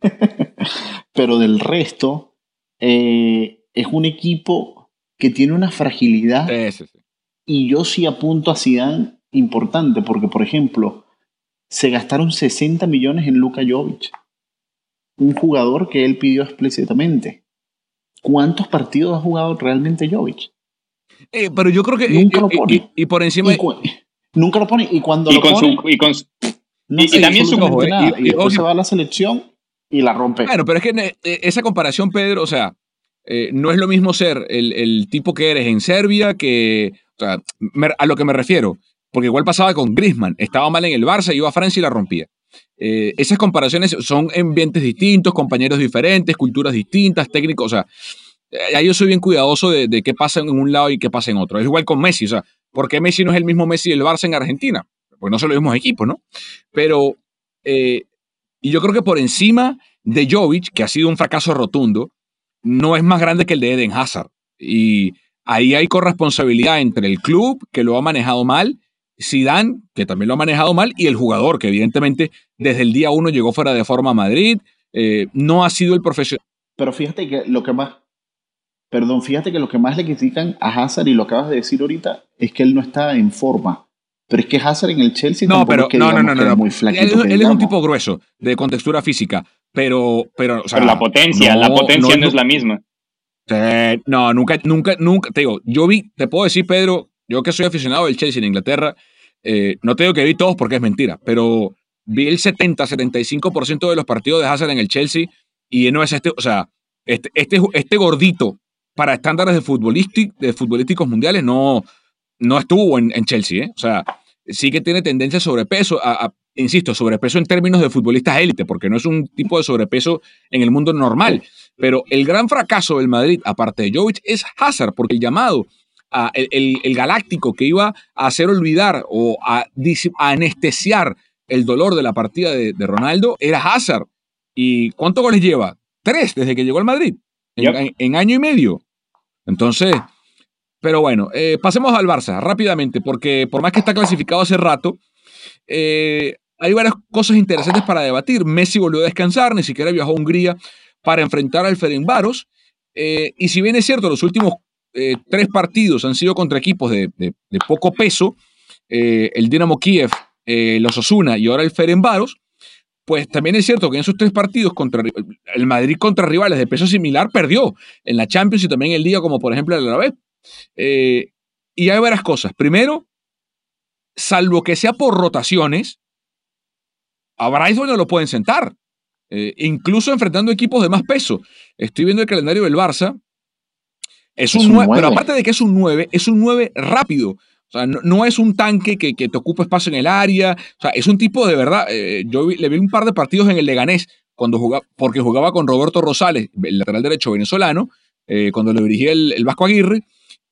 pero del resto, eh, es un equipo que tiene una fragilidad. Y yo sí apunto a Zidane importante, porque por ejemplo, se gastaron 60 millones en Luka Jovic, un jugador que él pidió explícitamente. ¿Cuántos partidos ha jugado realmente Jovic? Eh, pero yo creo que nunca lo pone. Y, por encima nunca lo pone y cuando lo pone y, con y, también su eh, y, después se va a la selección y la rompe. Bueno, pero es que eh, esa comparación, Pedro, o sea, no es lo mismo ser el, el, tipo que eres en Serbia que, o sea, a lo que me refiero, porque igual pasaba con Griezmann, estaba mal en el Barça, iba a Francia y la rompía. Eh, esas comparaciones son ambientes distintos, compañeros diferentes, culturas distintas, técnicos, o sea, ahí yo soy bien cuidadoso de, qué pasa en un lado y qué pasa en otro. Es igual con Messi, o sea, ¿por qué Messi no es el mismo Messi del Barça en Argentina? Pues no son los mismos equipos, ¿no? Pero, eh, y yo creo que por encima de Jovic, que ha sido un fracaso rotundo, no es más grande que el de Eden Hazard. Y ahí hay corresponsabilidad entre el club, que lo ha manejado mal, Zidane, que también lo ha manejado mal, y el jugador, que evidentemente desde el día uno llegó fuera de forma a Madrid, eh, no ha sido el profesional. Pero fíjate que lo que más, perdón, fíjate que lo que más le critican a Hazard, y lo acabas de decir ahorita, es que él no está en forma. Pero es que Hazard en el Chelsea no, pero, que, no, no, no, no, muy flaquito. Él, es un tipo grueso, de contextura física, pero... Pero, pero la potencia, la potencia no, es la misma. no, nunca, nunca, nunca, te digo, yo vi, te puedo decir, Pedro, yo que soy aficionado del Chelsea en Inglaterra, eh, no te digo que vi todos porque es mentira, pero vi el 70-75% de los partidos de Hazard en el Chelsea y no es este, o sea, este, este, este gordito para estándares de, de futbolísticos mundiales no, no estuvo en, Chelsea, ¿eh? o sea, sí que tiene tendencia a sobrepeso, insisto, sobrepeso en términos de futbolistas élite, porque no es un tipo de sobrepeso en el mundo normal. Pero el gran fracaso del Madrid, aparte de Jovic, es Hazard, porque el llamado el, galáctico que iba a hacer olvidar o a, anestesiar el dolor de la partida de, Ronaldo era Hazard. ¿Y cuántos goles lleva? Tres desde que llegó al Madrid, en, año y medio. Entonces, pero bueno, eh, pasemos al Barça rápidamente, porque por más que está clasificado hace rato, eh, hay varias cosas interesantes para debatir. Messi volvió a descansar, ni siquiera viajó a Hungría para enfrentar al Ferencváros. Eh, y si bien es cierto, los últimos eh, tres partidos han sido contra equipos de, poco peso, eh, el Dinamo Kiev, eh, los Osuna y ahora el Ferenbaros, pues también es cierto que en esos tres partidos contra el Madrid contra rivales de peso similar perdió en la Champions y también el día como por ejemplo el Alavés. Y hay varias cosas. Primero, salvo que sea por rotaciones, a Bryce no lo pueden sentar. Incluso enfrentando equipos de más peso. Estoy viendo el calendario del Barça. Es un, 9, pero aparte de que es un 9, es un 9 rápido. O sea, no, es un tanque que, te ocupa espacio en el área. O sea, es un tipo de verdad. Eh, yo le vi un par de partidos en el Leganés, cuando jugaba, porque jugaba con Roberto Rosales, el lateral derecho venezolano, eh, cuando le dirigía el, el, Vasco Aguirre.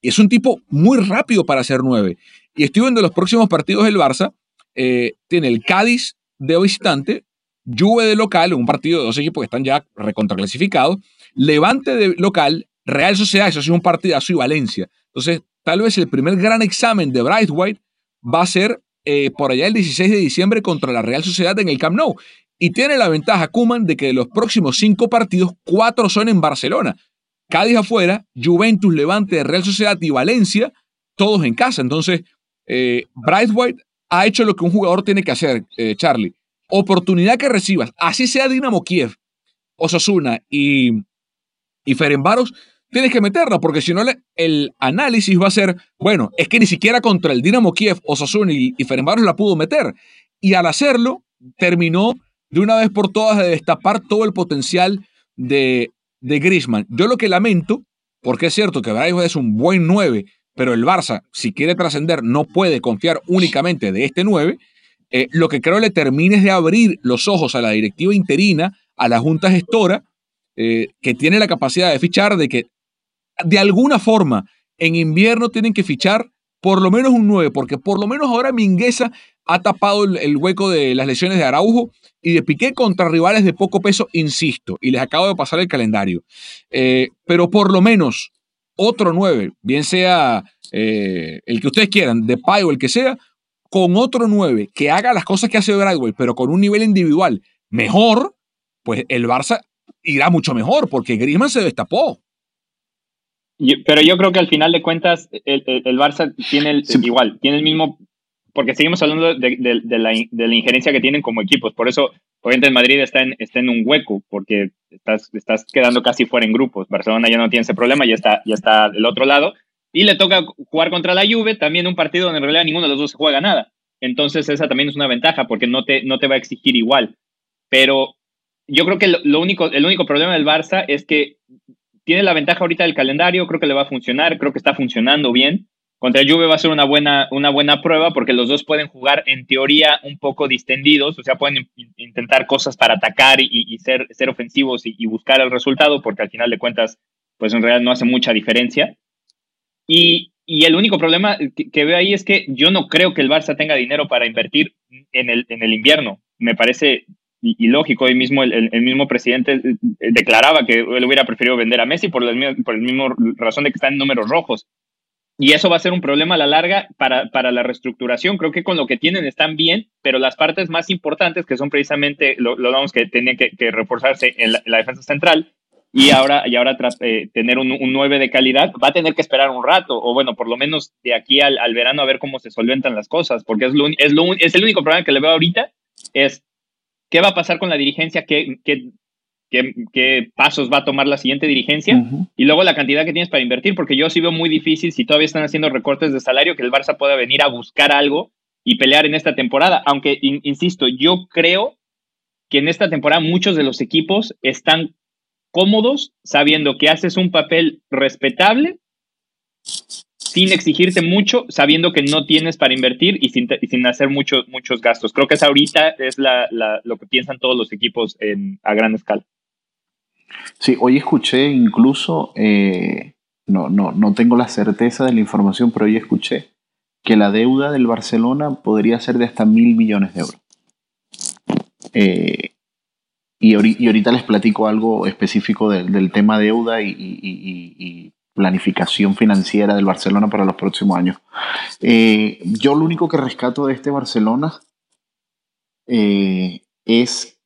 Y es un tipo muy rápido para ser 9. Y estoy viendo los próximos partidos del Barça. tiene el Cádiz de visitante, Juve de local, un partido de dos equipos que están ya recontraclasificados, Levante de local, Real Sociedad, eso es un partidazo y Valencia. Entonces, tal vez el primer gran examen de White va a ser eh, por allá el 16 de diciembre contra la Real Sociedad en el Camp Nou. Y tiene la ventaja Kuman de que de los próximos cinco partidos, cuatro son en Barcelona. Cádiz afuera, Juventus, Levante, Real Sociedad y Valencia, todos en casa. Entonces, eh, White ha hecho lo que un jugador tiene que hacer, eh, Charlie oportunidad que recibas, así sea Dinamo Kiev, Osasuna y, y Ferenbaros, tienes que meterla, porque si no el análisis va a ser, bueno, es que ni siquiera contra el Dinamo Kiev, Osasuna y, y Ferenbaros la pudo meter. Y al hacerlo, terminó de una vez por todas de destapar todo el potencial de, de Griezmann. Yo lo que lamento, porque es cierto que Braijo es un buen 9, pero el Barça, si quiere trascender, no puede confiar únicamente de este 9, eh, lo que creo le termine es de abrir los ojos a la directiva interina, a la junta gestora, eh, que tiene la capacidad de fichar, de que de alguna forma en invierno tienen que fichar por lo menos un 9, porque por lo menos ahora Mingueza ha tapado el, hueco de las lesiones de Araujo y de Piqué contra rivales de poco peso, insisto, y les acabo de pasar el calendario. Eh, pero por lo menos otro 9, bien sea el que ustedes quieran, de Pai o el que sea, con otro 9 que haga las cosas que hace Bradway, pero con un nivel individual mejor, pues el Barça irá mucho mejor, porque Griezmann se destapó. Pero yo creo que al final de cuentas, el, Barça tiene el, igual, tiene el mismo, porque seguimos hablando de, la, injerencia que tienen como equipos. Por eso, obviamente, el Madrid está en, está en un hueco, porque estás, estás quedando casi fuera en grupos. Barcelona ya no tiene ese problema, ya está, ya está del otro lado. Y le toca jugar contra la Juve, también un partido donde en realidad ninguno de los dos se juega nada. Entonces esa también es una ventaja porque no te, no te va a exigir igual. Pero yo creo que lo, único, el único problema del Barça es que tiene la ventaja ahorita del calendario, creo que le va a funcionar, creo que está funcionando bien. Contra Juve va a ser una buena, una buena prueba porque los dos pueden jugar en teoría un poco distendidos, o sea, pueden intentar cosas para atacar y, ser, ser ofensivos y, y, buscar el resultado porque al final de cuentas, pues en realidad no hace mucha diferencia. Y, el único problema que, veo ahí es que yo no creo que el Barça tenga dinero para invertir en el, en el invierno. Me parece ilógico. Hoy mismo el, mismo presidente eh, declaraba que él hubiera preferido vender a Messi por la, por el mismo razón de que está en números rojos. Y eso va a ser un problema a la larga para, para la reestructuración. Creo que con lo que tienen están bien, pero las partes más importantes, que son precisamente lo, lo vamos que tienen que, reforzarse en la, defensa central, y ahora, y ahora tras eh, tener un, un 9 de calidad, va a tener que esperar un rato, o bueno, por lo menos de aquí al, al verano a ver cómo se solventan las cosas, porque es, lo, es, lo, es el único problema que le veo ahorita, es qué va a pasar con la dirigencia, qué, qué, qué, pasos va a tomar la siguiente dirigencia, y luego la cantidad que tienes para invertir, porque yo sí veo muy difícil, si todavía están haciendo recortes de salario, que el Barça pueda venir a buscar algo y pelear en esta temporada, aunque, insisto, yo creo que en esta temporada muchos de los equipos están cómodos sabiendo que haces un papel respetable sin exigirte mucho, sabiendo que no tienes para invertir y sin, sin hacer muchos muchos gastos. Creo que es ahorita es lo que piensan todos los equipos a gran escala. Sí, hoy escuché incluso, eh, no, no, no tengo la certeza de la información, pero hoy escuché que la deuda del Barcelona podría ser de hasta mil millones de euros. Eh, y, ahorita les platico algo específico del, tema deuda y, planificación financiera del Barcelona para los próximos años. Eh, yo lo único que rescato de este Barcelona eh, es,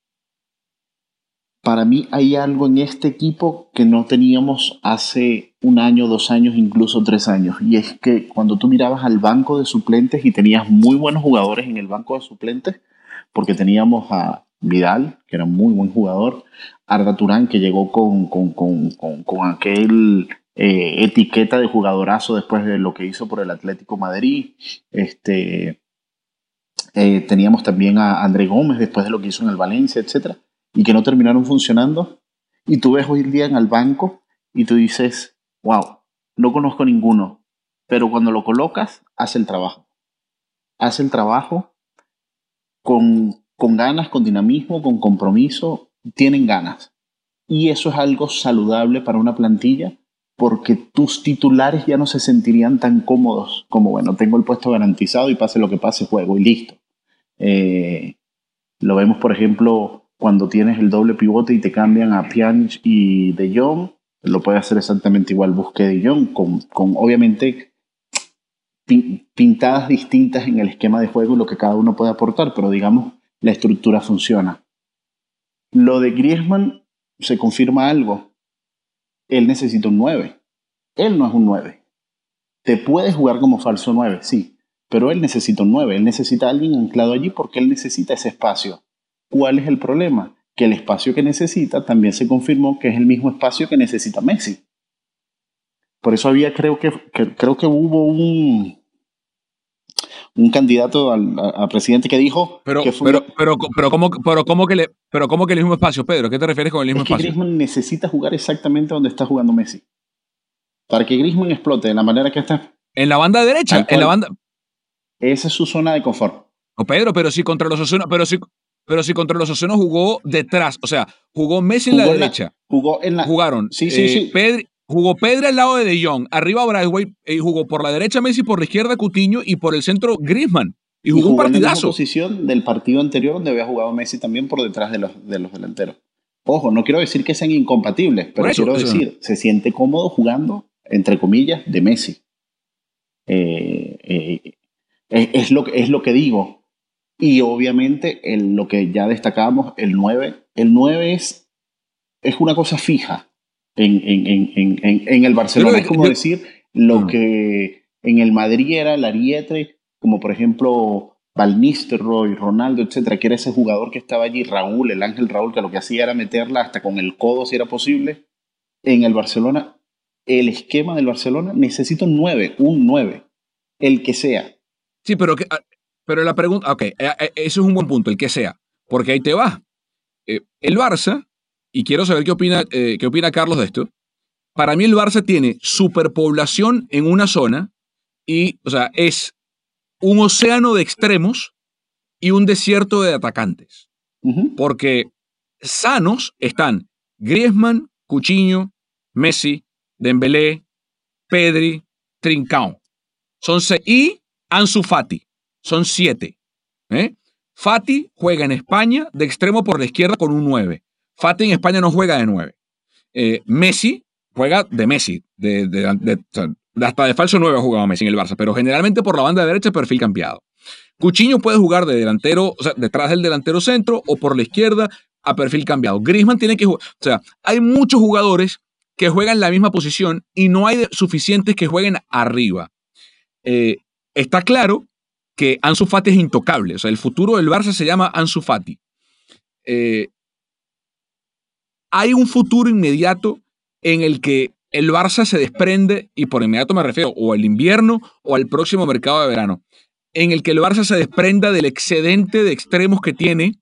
para mí hay algo en este equipo que no teníamos hace un año, dos años, incluso tres años. Y es que cuando tú mirabas al banco de suplentes y tenías muy buenos jugadores en el banco de suplentes, porque teníamos a Vidal, que era muy buen jugador, Arda Turán, que llegó con, con, con, con aquel eh, etiqueta de jugadorazo después de lo que hizo por el Atlético Madrid. Este, eh, teníamos también a André Gómez después de lo que hizo en el Valencia, etc. Y que no terminaron funcionando. Y tú ves hoy en día en el banco y tú dices, wow, no conozco ninguno. Pero cuando lo colocas, hace el trabajo. Hace el trabajo con, con ganas, con dinamismo, con compromiso. Tienen ganas. Y eso es algo saludable para una plantilla porque tus titulares ya no se sentirían tan cómodos como, bueno, tengo el puesto garantizado y pase lo que pase, juego y listo. Eh, lo vemos, por ejemplo, cuando tienes el doble pivote y te cambian a Pjanic y De Jong, lo puede hacer exactamente igual Busque De Jong, con, con obviamente pintadas distintas en el esquema de juego y lo que cada uno puede aportar, pero digamos, la estructura funciona. Lo de Griezmann se confirma algo él necesita un 9. Él no es un 9. Te puede jugar como falso 9, sí, pero él necesita un 9. Él necesita a alguien anclado allí porque él necesita ese espacio. ¿Cuál es el problema? Que el espacio que necesita también se confirmó que es el mismo espacio que necesita Messi. Por eso había, creo que, creo que hubo un, un candidato a, presidente que dijo pero, que pero, pero, pero, ¿cómo, pero, ¿cómo que le, pero ¿cómo que el mismo espacio, Pedro? ¿Qué te refieres con el mismo es que espacio? Griezmann necesita jugar exactamente donde está jugando Messi. Para que Griezmann explote de la manera que está. En la banda derecha, en la banda. Esa es su zona de confort. No, Pedro, pero si contra los Osuna, pero si, pero si contra los Osuna jugó detrás, o sea, jugó Messi en la derecha. jugó en la. Jugaron. Sí, sí, eh, sí. Pedro, Jugó Pedro al lado de De Jong, arriba Braithwaite, y eh, jugó por la derecha Messi, por la izquierda Cutiño y por el centro Griezmann. Y jugó, un partidazo. En la posición del partido anterior donde había jugado Messi también por detrás de los, de los delanteros. Ojo, no quiero decir que sean incompatibles, pero quiero decir, se siente cómodo jugando, entre comillas, de Messi. Eh, eh, es, lo, es lo que digo. Y obviamente lo que ya destacábamos, el 9, el 9 es, es una cosa fija en, el Barcelona. es como decir lo que en el Madrid era el Ariete, como por ejemplo Val Roy, Ronaldo, etcétera, que era ese jugador que estaba allí, Raúl, el Ángel Raúl, que lo que hacía era meterla hasta con el codo si era posible. En el Barcelona, el esquema del Barcelona necesita un 9, un 9, el que sea. Sí, pero, que, ah, pero la pregunta, ok, eh, eh, eso es un buen punto, el que sea, porque ahí te va. Eh, el Barça y quiero saber qué opina, eh, qué opina Carlos de esto. Para mí el Barça tiene superpoblación en una zona y, o sea, es un océano de extremos y un desierto de atacantes. Porque sanos están Griezmann, Cuchiño, Messi, Dembélé, Pedri, Trincao. Son y Ansu Fati. Son siete. ¿eh? Fati juega en España de extremo por la izquierda con un 9. Fati en España no juega de 9. Eh, Messi juega de Messi, hasta de falso 9 ha jugado Messi en el Barça, pero generalmente por la banda derecha perfil cambiado. Cuchiño puede jugar de delantero, o sea, detrás del delantero centro o por la izquierda a perfil cambiado. Griezmann tiene que jugar, o sea, hay muchos jugadores que juegan la misma posición y no hay suficientes que jueguen arriba. Eh, está claro que Ansu Fati es intocable, o sea, el futuro del Barça se llama Ansu Fati. Eh, hay un futuro inmediato en el que el Barça se desprende, y por inmediato me refiero o al invierno o al próximo mercado de verano, en el que el Barça se desprenda del excedente de extremos que tiene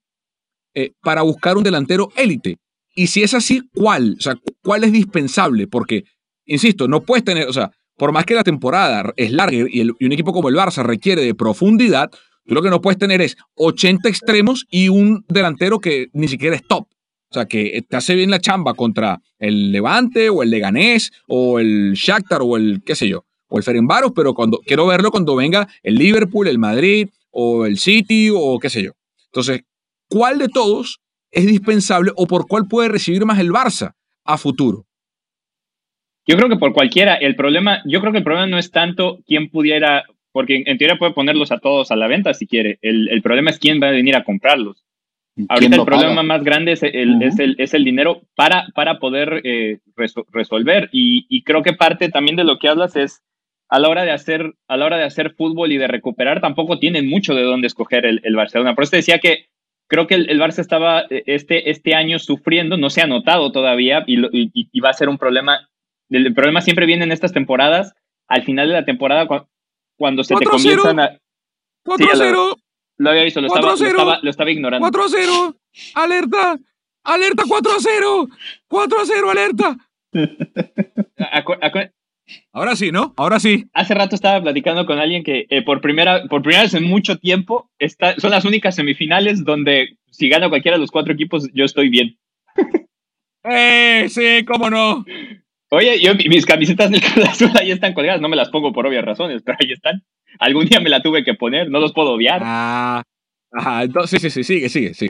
eh, para buscar un delantero élite. Y si es así, ¿cuál? O sea, ¿cuál es dispensable? Porque, insisto, no puedes tener, o sea, por más que la temporada es larga y, y un equipo como el Barça requiere de profundidad, tú lo que no puedes tener es 80 extremos y un delantero que ni siquiera es top. Sea, que te hace bien la chamba contra el Levante o el Leganés o el Shakhtar o el, qué sé yo, o el Ferenbaros, pero cuando quiero verlo cuando venga el Liverpool, el Madrid o el City o qué sé yo. Entonces, ¿cuál de todos es dispensable o por cuál puede recibir más el Barça a futuro? Yo creo que por cualquiera. El problema, yo creo que el problema no es tanto quién pudiera, porque en teoría puede ponerlos a todos a la venta si quiere. El problema es quién va a venir a comprarlos. Ahorita el problema más grande es el, es el, dinero para, para poder eh, resolver. Y, creo que parte también de lo que hablas es a la hora de hacer, a la hora de hacer fútbol y de recuperar, tampoco tienen mucho de dónde escoger el, Barcelona. Por eso te decía que creo que el, Barça estaba eh, este, este año sufriendo, no se ha notado todavía y, y, va a ser un problema. El, problema siempre viene en estas temporadas, al final de la temporada, cuando, se te comienzan a... 4-0. Lo, había visto, lo estaba, lo, estaba, ignorando. 4-0. Alerta. Alerta 4-0. 4-0, alerta. Ahora sí, ¿no? Ahora sí. Hace rato estaba platicando con alguien que eh, por, primera, por primera vez en mucho tiempo está, son las únicas semifinales donde si gana cualquiera de los cuatro equipos, yo estoy bien. ¡Eh! Sí, cómo no. Oye, yo, mis camisetas del Cruz Azul ahí están colgadas, no me las pongo por obvias razones, pero ahí están. Algún día me la tuve que poner, no los puedo odiar. Ah, ajá, entonces sí, sí, sí, sigue, sigue, sí.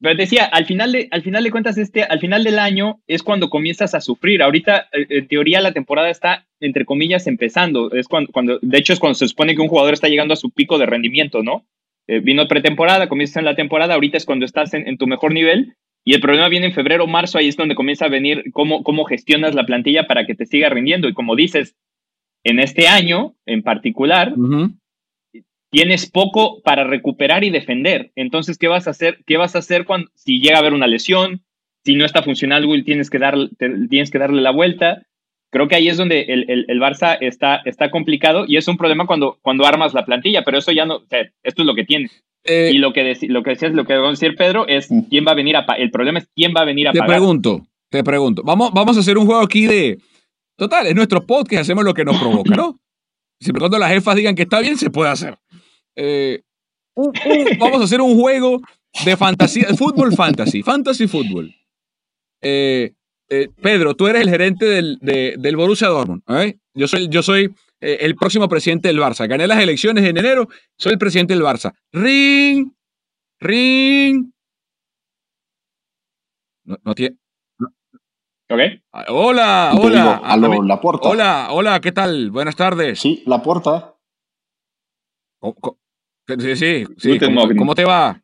Pero decía, al final, de, al final de cuentas, este, al final del año es cuando comienzas a sufrir. Ahorita, eh, en teoría, la temporada está, entre comillas, empezando. Es cuando, cuando, de hecho, es cuando se supone que un jugador está llegando a su pico de rendimiento, ¿no? Eh, vino pretemporada, comienzas en la temporada, ahorita es cuando estás en, tu mejor nivel. Y el problema viene en febrero, marzo, ahí es donde comienza a venir cómo, cómo gestionas la plantilla para que te siga rindiendo. Y como dices, en este año en particular, tienes poco para recuperar y defender. Entonces, ¿qué vas a hacer? ¿Qué vas a hacer cuando, si llega a haber una lesión? Si no está funcionando y tienes que, dar, tienes que darle la vuelta. Creo que ahí es donde el, el, Barça está, está complicado y es un problema cuando, cuando armas la plantilla, pero eso ya no, o sea, esto es lo que tiene. Eh, y lo que, lo que decías, lo que a decir Pedro es mm. quién va a venir a El problema es quién va a venir a te pregunto, te pregunto. Vamos, vamos a hacer un juego aquí de. Total, es nuestro podcast, hacemos lo que nos provoca, ¿no? Siempre cuando las jefas digan que está bien, se puede hacer. Eh, vamos a hacer un juego de fantasía, fútbol fantasy, fantasy fútbol. Eh, eh, Pedro, tú eres el gerente del, del Borussia Dortmund. Yo soy, yo soy el próximo presidente del Barça. Gané las elecciones en enero, soy el presidente del Barça. Ring, ring. No, tiene. Ah, hola, hola. la puerta. Hola, hola, ¿qué tal? Buenas tardes. Sí, la puerta. Sí, sí, sí. ¿Cómo, te va?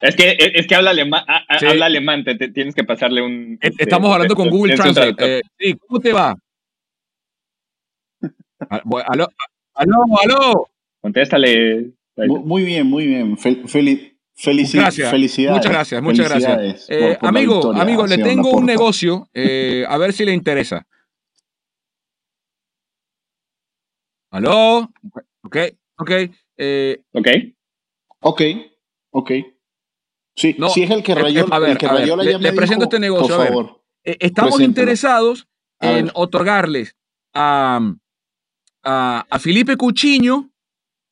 Es que, es que habla alemán, habla alemán te, tienes que pasarle un... E, este, estamos hablando con Google Translate. Eh, sí, ¿cómo te va? Ah, aló, aló, aló. Contéstale. Muy bien, muy bien. Felicidades. Muchas gracias, muchas gracias. Eh, amigo, amigo, le tengo un negocio, eh, a ver si le interesa. ¿Aló? Ok, ok. Eh, ok. Ok, ok. Sí, si es el que rayó, a ver, le, presento este negocio. Por favor, eh, estamos interesados en otorgarles a, a, Felipe Cuchiño,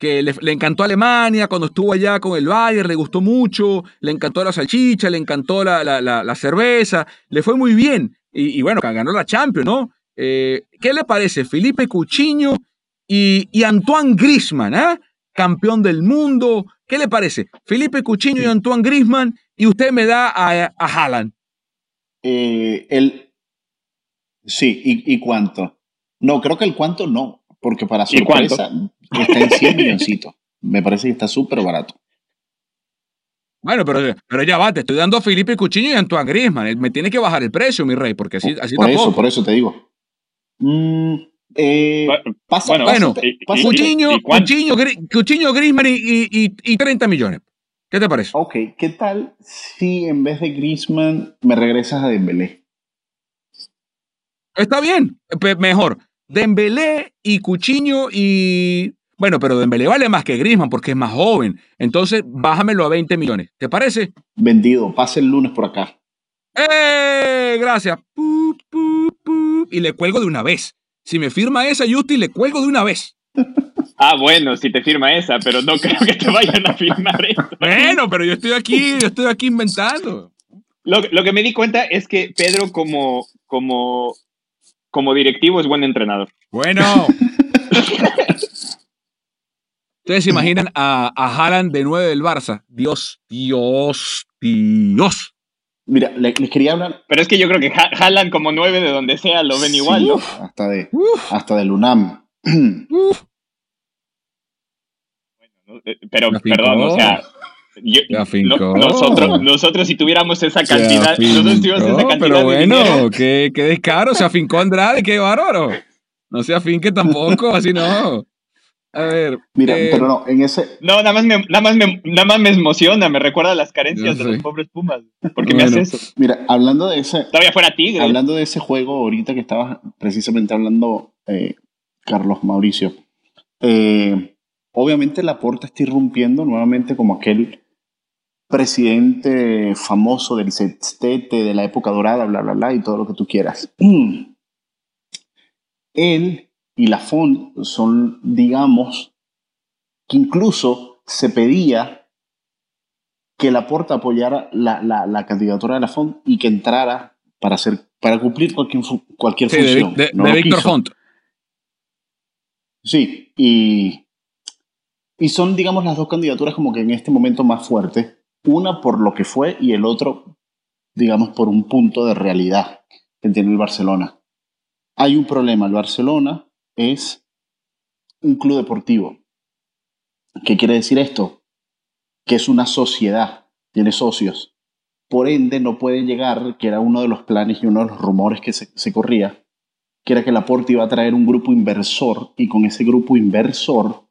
que le, encantó Alemania cuando estuvo allá con el Bayern, le gustó mucho, le encantó la salchicha, le encantó la, la, cerveza, le fue muy bien. Y, bueno, ganó la Champions, ¿no? Eh, ¿Qué le parece? Felipe Cuchiño y, y Antoine Grisman, ¿ah? campeón del mundo. ¿Qué le parece? Felipe Cuchiño y Antoine Grisman, y usted me da a, a Haaland. Eh, el, sí, ¿y, cuánto? No, creo que el cuánto no, porque para sorpresa está en 100 milloncitos. Me parece que está súper barato. Bueno, pero, pero ya va, te estoy dando a Felipe Cuchiño y Antoine Grisman. Me tiene que bajar el precio, mi rey, porque así, así Por eso, por eso te digo. Mm, eh, pasa, bueno, Cuchiño, Cuchiño, Grisman y, y, 30 millones. ¿Qué te parece? Ok, ¿qué tal si en vez de Grisman me regresas a Dembélé? Está bien, mejor. Dembélé y Cuchiño y... Bueno, pero Dembélé vale más que Grisman porque es más joven. Entonces, bájamelo a 20 millones. ¿Te parece? Vendido. Pase el lunes por acá. ¡Eh! Gracias. Y le cuelgo de una vez. Si me firma esa, Justin, le cuelgo de una vez. Ah, bueno, si te firma esa, pero no creo que te vayan a firmar eso. Bueno, pero yo estoy aquí, yo estoy aquí inventando. Lo, que me di cuenta es que Pedro como, como, como directivo es buen entrenador. Bueno. Ustedes se imaginan a, a Haaland de nueve del Barça. Dios, Dios, Dios. Mira, les, quería hablar. Pero es que yo creo que jalan como nueve de donde sea, lo ven igual, ¿no? Hasta de, hasta del UNAM. Eh, pero, perdón, o sea. nosotros, nosotros, si tuviéramos esa cantidad, nosotros tuviéramos esa cantidad pero bueno, qué, qué descaro, se afincó Andrade, qué bárbaro. No se afinque tampoco, así no. A ver. Mira, eh, pero no, en ese. No, nada más me, nada más me, nada más me emociona, me recuerda las carencias de los pobres Pumas. ¿Por qué me hace eso? Mira, hablando de ese. Todavía fuera Tigre. Hablando de ese juego, ahorita que estabas precisamente hablando, eh, Carlos Mauricio. Eh, obviamente la puerta está irrumpiendo nuevamente como aquel presidente famoso del sextete de la época dorada, bla, bla, bla, y todo lo que tú quieras. Él y la FON son, digamos, que incluso se pedía que la Porta apoyara la, candidatura de la FON y que entrara para, hacer, para cumplir cualquier, cualquier función. De, Víctor Font. Sí, y, y son, digamos, las dos candidaturas como que en este momento más fuertes. Una por lo que fue y el otro, digamos, por un punto de realidad que tiene el Barcelona. Hay un problema. El Barcelona es un club deportivo. ¿Qué quiere decir esto? Que es una sociedad, tiene socios. Por ende, no puede llegar, que era uno de los planes y uno de los rumores que se, corría, que era que la Porta iba a traer un grupo inversor y con ese grupo inversor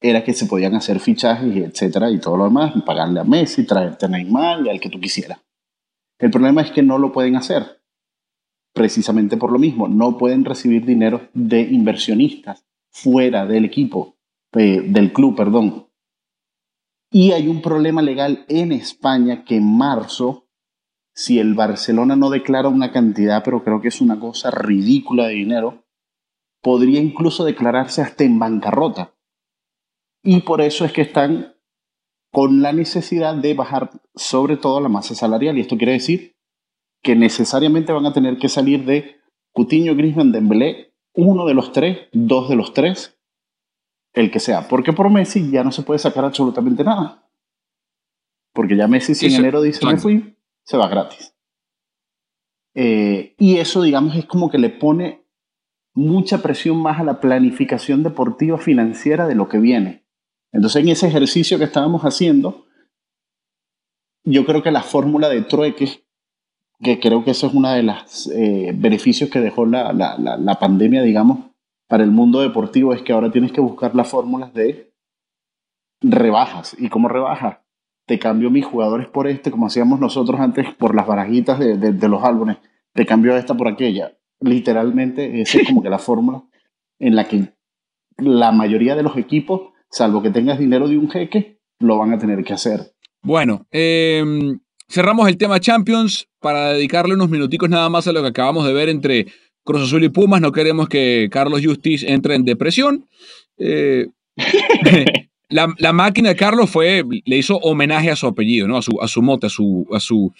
era que se podían hacer fichajes, etcétera, y todo lo demás, pagarle a Messi, traerte a Neymar y al que tú quisieras. El problema es que no lo pueden hacer precisamente por lo mismo. No pueden recibir dinero de inversionistas fuera del equipo, eh, del club, perdón. Y hay un problema legal en España que en marzo, si el Barcelona no declara una cantidad, pero creo que es una cosa ridícula de dinero, podría incluso declararse hasta en bancarrota. Y por eso es que están con la necesidad de bajar sobre todo la masa salarial. Y esto quiere decir que necesariamente van a tener que salir de Cutiño, Griezmann, Dembélé, uno de los tres, dos de los tres, el que sea. Porque por Messi ya no se puede sacar absolutamente nada. Porque ya Messi si en enero dice me fui, se va gratis. Eh, y eso, digamos, es como que le pone mucha presión más a la planificación deportiva financiera de lo que viene. Entonces, en ese ejercicio que estábamos haciendo, yo creo que la fórmula de trueque que creo que eso es uno de los eh, beneficios que dejó la, la, la, pandemia, digamos, para el mundo deportivo, es que ahora tienes que buscar las fórmulas de rebajas. ¿Y cómo rebajas? Te cambio mis jugadores por este, como hacíamos nosotros antes por las barajitas de, de, los álbumes. Te cambio esta por aquella. Literalmente, esa es como que la fórmula en la que la mayoría de los equipos, salvo que tengas dinero de un jeque, lo van a tener que hacer. Bueno, eh, Cerramos el tema Champions para dedicarle unos minuticos nada más a lo que acabamos de ver entre Cruz Azul y Pumas. No queremos que Carlos Justice entre en depresión. Eh, la, máquina de Carlos fue, le hizo homenaje a su apellido, ¿no? a, su, a su mote, a su, a su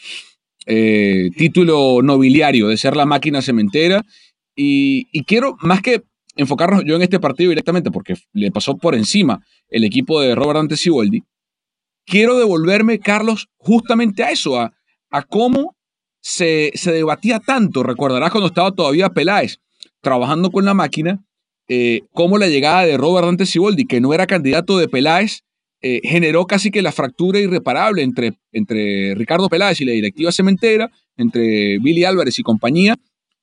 eh, título nobiliario de ser la máquina cementera. Y, y quiero, más que enfocarnos yo en este partido directamente, porque le pasó por encima el equipo de Robert Dante Siboldi, quiero devolverme, Carlos, justamente a eso, a, cómo se, se, debatía tanto. Recordarás cuando estaba todavía Peláez trabajando con la máquina, eh, cómo la llegada de Robert Dante Siboldi, que no era candidato de Peláez, eh, generó casi que la fractura irreparable entre, entre Ricardo Peláez y la directiva cementera, entre Billy Álvarez y compañía,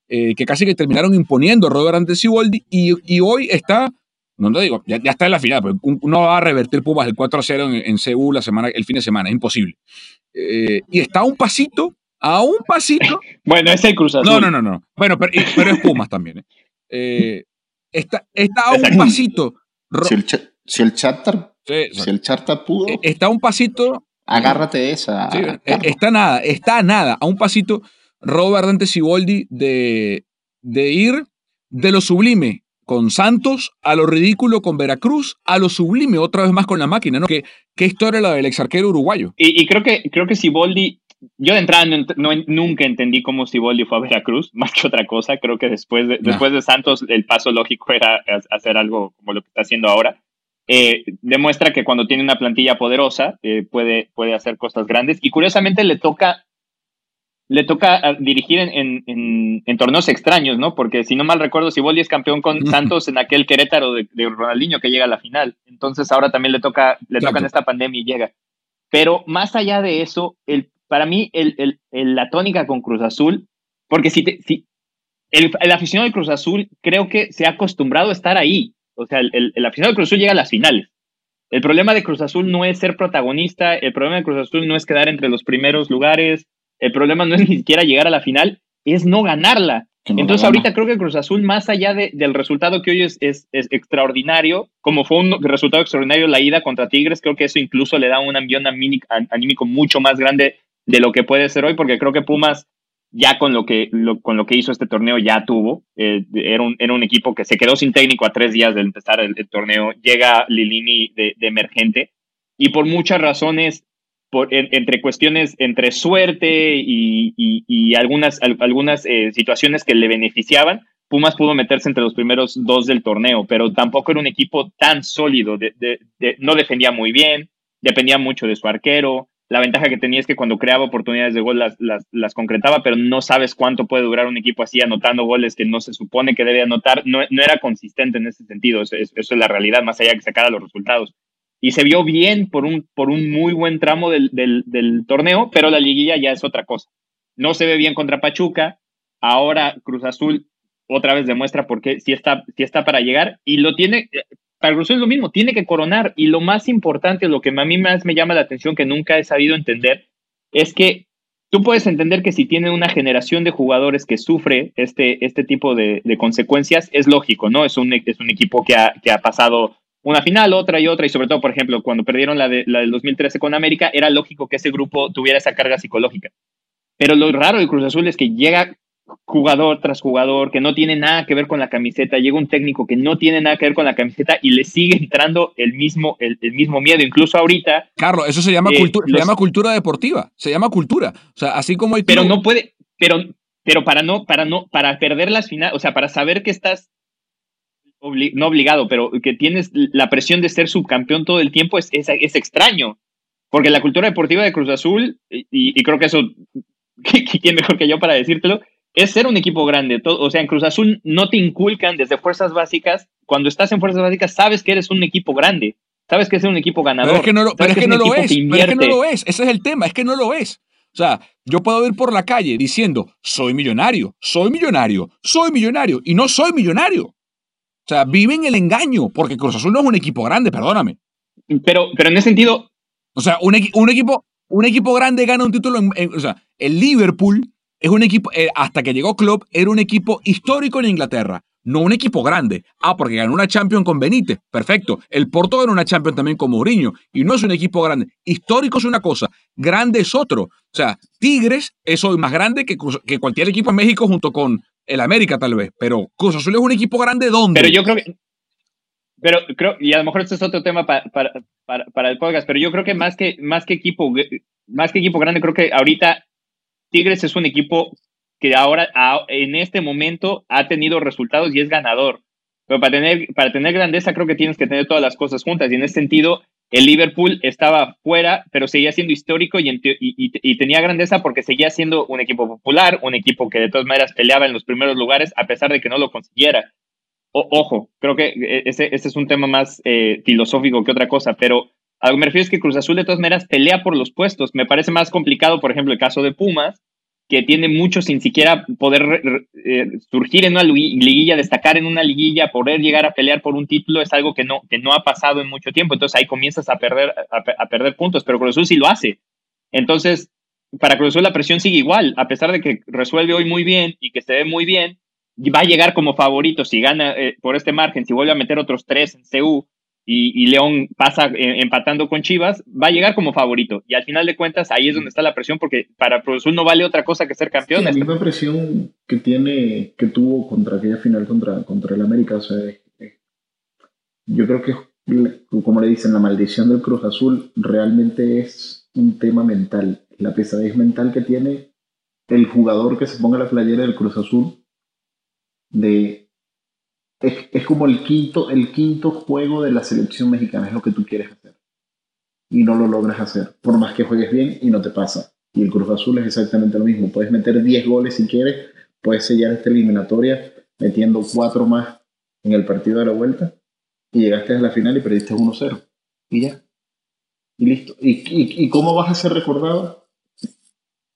eh, que casi que terminaron imponiendo a Robert Dante Siboldi y hoy está no lo digo, ya, está en la final, pero uno va a revertir Pumas el 4-0 en, en Seúl la semana, el fin de semana, es imposible. Eh, y está a un pasito, a un pasito. bueno, es el Cruz Azul. No, no, no, no. Bueno, pero, es Pumas también. ¿eh? Eh, está, está a un pasito. Si el, si el charter, si el charter pudo. Está a un pasito. Agárrate de esa. está nada, está nada, a un pasito Robert Dante Siboldi de, de ir de lo sublime con Santos, a lo ridículo con Veracruz, a lo sublime otra vez más con la máquina, ¿no? ¿Qué, qué historia la del ex arquero uruguayo? Y, creo que creo que Siboldi, yo de entrada no, nunca entendí cómo Siboldi fue a Veracruz, más que otra cosa. Creo que después de, después de Santos el paso lógico era hacer algo como lo que está haciendo ahora. Eh, demuestra que cuando tiene una plantilla poderosa eh, puede, puede hacer cosas grandes y curiosamente le toca le toca ah, dirigir en, en, torneos extraños, ¿no? Porque si no mal recuerdo, Siboldi es campeón con Santos en aquel Querétaro de, Ronaldinho que llega a la final. Entonces ahora también le toca, le toca en esta pandemia y llega. Pero más allá de eso, el, para mí, el, el, la tónica con Cruz Azul, porque si, si el, el aficionado de Cruz Azul creo que se ha acostumbrado a estar ahí. O sea, el, el aficionado de Cruz Azul llega a las finales. El problema de Cruz Azul no es ser protagonista, el problema de Cruz Azul no es quedar entre los primeros lugares, el problema no es ni siquiera llegar a la final, es no ganarla. Entonces ahorita creo que Cruz Azul, más allá del resultado que hoy es, es, extraordinario, como fue un resultado extraordinario la ida contra Tigres, creo que eso incluso le da un ambiente anímico mucho más grande de lo que puede ser hoy, porque creo que Pumas ya con lo que, con lo que hizo este torneo ya tuvo. Eh, era, un, era, un, equipo que se quedó sin técnico a tres días de empezar el, torneo. Llega Lilini de, emergente y por muchas razones, por, entre cuestiones, entre suerte y, algunas, algunas eh, situaciones que le beneficiaban, Pumas pudo meterse entre los primeros dos del torneo, pero tampoco era un equipo tan sólido. De, no defendía muy bien, dependía mucho de su arquero, la ventaja que tenía es que cuando creaba oportunidades de gol las, las, concretaba, pero no sabes cuánto puede durar un equipo así anotando goles que no se supone que debe anotar. No, era consistente en ese sentido, eso, es la realidad, más allá de que sacara los resultados. Y se vio bien por un, por un muy buen tramo del, del, torneo, pero la liguilla ya es otra cosa. No se ve bien contra Pachuca, ahora Cruz Azul otra vez demuestra por qué sí está, está para llegar y lo tiene, para Cruz es lo mismo, tiene que coronar. Y lo más importante, lo que a mí más me llama la atención, que nunca he sabido entender, es que tú puedes entender que si tiene una generación de jugadores que sufre este, este tipo de, consecuencias, es lógico, ¿no? Es un, es un equipo que ha, que ha pasado una final, otra y otra, y sobre todo, por ejemplo, cuando perdieron la, de, la del 2013 con América, era lógico que ese grupo tuviera esa carga psicológica. Pero lo raro de Cruz Azul es que llega jugador tras jugador que no tiene nada que ver con la camiseta, llega un técnico que no tiene nada que ver con la camiseta y le sigue entrando el mismo, el, mismo miedo, incluso ahorita. Carlos, eso se llama, eh, cultura, se llama cultura deportiva, se llama cultura. O sea, así como hay... Pero no puede, pero, pero para no, para no, para perder las finales, o sea, para saber que estás no obligado, pero que tienes la presión de ser subcampeón todo el tiempo es, es, extraño. Porque la cultura deportiva de Cruz Azul, y, y creo que eso, ¿quién mejor que yo para decírtelo? es ser un equipo grande. o sea, en Cruz Azul no te inculcan desde fuerzas básicas. Cuando estás en fuerzas básicas, sabes que eres un equipo grande. Sabes que es un equipo ganador. Pero es que no lo, es que no lo es. Pero es que no lo es. Ese es el tema. Es que no lo es. O sea, yo puedo ir por la calle diciendo, soy millonario, soy millonario, soy millonario, y no soy millonario. O sea, vive en el engaño, porque Cruz Azul no es un equipo grande, perdóname. Pero, pero en ese sentido. O sea, un, un equipo, un equipo grande gana un título. o sea, el Liverpool es un equipo, eh, hasta que llegó Klopp, era un equipo histórico en Inglaterra, no un equipo grande. Ah, porque ganó una Champions con Benítez, perfecto. El Porto ganó una Champions también con Mourinho, y no es un equipo grande. Histórico es una cosa, grande es otro. O sea, Tigres es hoy más grande que, que cualquier equipo en México junto con el América tal vez, pero Cruz Azul es un equipo grande ¿dónde? Pero yo creo que... Pero creo, y a lo mejor este es otro tema para, para, para, el podcast, pero yo creo que más que, más que equipo, más que equipo grande, creo que ahorita Tigres es un equipo que ahora, en este momento, ha tenido resultados y es ganador. Pero para tener, para tener grandeza creo que tienes que tener todas las cosas juntas. Y en ese sentido, el Liverpool estaba fuera, pero seguía siendo histórico y, tenía grandeza porque seguía siendo un equipo popular, un equipo que de todas maneras peleaba en los primeros lugares a pesar de que no lo consiguiera. ojo, creo que e, ese, ese, es un tema más eh, filosófico que otra cosa, pero a lo que me refiero es que Cruz Azul de todas maneras pelea por los puestos. Me parece más complicado, por ejemplo, el caso de Pumas, que tiene mucho sin siquiera poder eh, surgir en una liguilla, destacar en una liguilla, poder llegar a pelear por un título, es algo que no, que no ha pasado en mucho tiempo. Entonces ahí comienzas a perder, a, perder puntos, pero Cruz Azul sí lo hace. Entonces, para Cruz Azul la presión sigue igual, a pesar de que resuelve hoy muy bien y que se ve muy bien, va a llegar como favorito si gana eh, por este margen, si vuelve a meter otros tres en CU y, León pasa eh, empatando con Chivas, va a llegar como favorito. Y al final de cuentas, ahí es donde está la presión, porque para Cruz no vale otra cosa que ser campeón. la misma presión que tiene, que tuvo contra aquella final contra, contra el América. O sea, yo creo que, como le dicen, la maldición del Cruz Azul realmente es un tema mental. La pesadez mental que tiene el jugador que se ponga la playera del Cruz Azul de es, como el quinto, el quinto juego de la selección mexicana, es lo que tú quieres hacer. Y no lo logras hacer, por más que juegues bien y no te pasa. Y el Cruz Azul es exactamente lo mismo. Puedes meter 10 goles si quieres, puedes sellar esta eliminatoria metiendo 4 más en el partido de la vuelta y llegaste a la final y perdiste 1-0. Y ya. Y listo. ¿Y, y, cómo vas a ser recordado?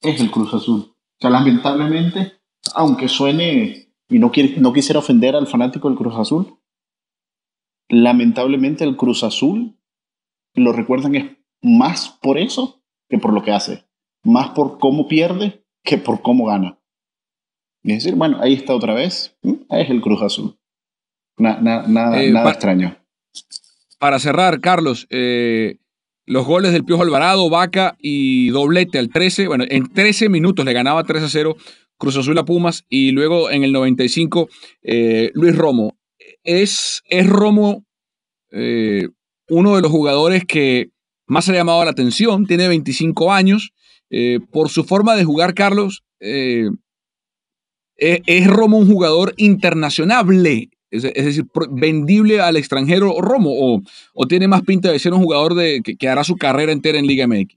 Es el Cruz Azul. O sea, lamentablemente, aunque suene y no, quiere, no quisiera ofender al fanático del Cruz Azul, lamentablemente el Cruz Azul lo recuerdan es más por eso que por lo que hace, más por cómo pierde que por cómo gana. Y decir, bueno, ahí está otra vez, es el Cruz Azul. nada, eh, extraño. Para cerrar, Carlos, eh, los goles del Piojo Alvarado, Vaca y doblete al 13, bueno, en 13 minutos le ganaba 3 a 0 Cruz Azul a Pumas y luego en el 95 eh, Luis Romo. ¿Es, es Romo uno de los jugadores que más ha llamado la atención? Tiene 25 años. por su forma de jugar, Carlos, eh, ¿Es Romo un jugador internacionable? Es, decir, vendible al extranjero Romo, o, tiene más pinta de ser un jugador de, que, hará su carrera entera en Liga MX?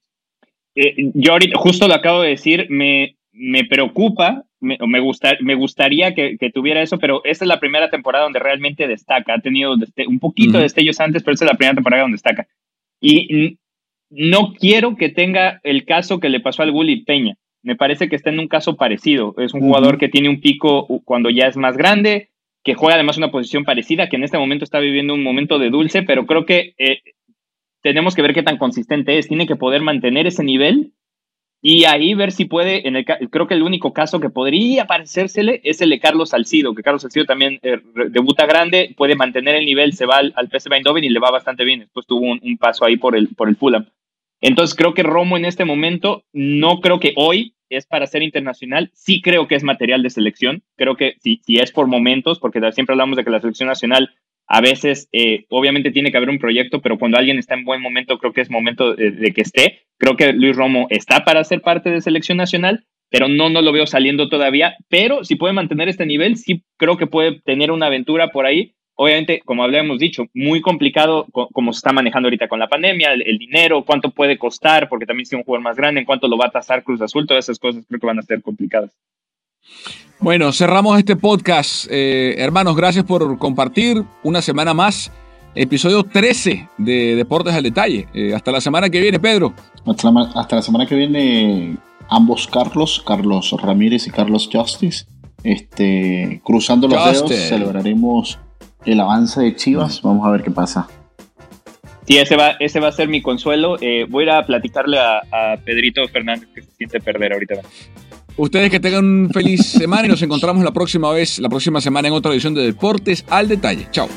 Eh, yo ahorita, justo lo acabo de decir, me, me preocupa, me, me, me gustaría que, tuviera eso, pero esta es la primera temporada donde realmente destaca. Ha tenido un poquito de destellos antes, pero esta es la primera temporada donde destaca. Y no quiero que tenga el caso que le pasó al Gulli Peña me parece que está en un caso parecido. Es un jugador que tiene un pico cuando ya es más grande, que juega además una posición parecida, que en este momento está viviendo un momento de dulce, pero creo que eh, tenemos que ver qué tan consistente es. Tiene que poder mantener ese nivel y ahí ver si puede, en el, creo que el único caso que podría parecérsele es el de Carlos Salcido, que Carlos Salcido también eh, debuta grande, puede mantener el nivel, se va al, al PSV Eindhoven y le va bastante bien. Después tuvo un, paso ahí por el, por el Fulham. Entonces creo que Romo en este momento, no creo que hoy es para ser internacional, sí creo que es material de selección, creo que si, si es por momentos, porque siempre hablamos de que la selección nacional a veces eh, obviamente tiene que haber un proyecto, pero cuando alguien está en buen momento, creo que es momento de, que esté. Creo que Luis Romo está para ser parte de selección nacional, pero no, no lo veo saliendo todavía. Pero si puede mantener este nivel, sí creo que puede tener una aventura por ahí obviamente, como habíamos dicho, muy complicado como se está manejando ahorita con la pandemia, el, dinero, cuánto puede costar, porque también si un jugador más grande, en cuánto lo va a tasar Cruz Azul, todas esas cosas creo que van a ser complicadas. Bueno, cerramos este podcast. Eh, hermanos, gracias por compartir una semana más. Episodio 13 de Deportes al Detalle. Eh, hasta la semana que viene, Pedro. Hasta la, hasta la semana que viene, ambos Carlos, Carlos Ramírez y Carlos Justice. Este, cruzando los dedos, celebraremos el avance de Chivas. Vamos a ver qué pasa. Sí, ese va, ese va a ser mi consuelo. Eh, voy a ir a platicarle a, Pedrito Fernández que se siente perder ahorita. Ustedes que tengan un feliz semana y nos encontramos la próxima vez, la próxima semana en otra edición de Deportes al Detalle. Chao.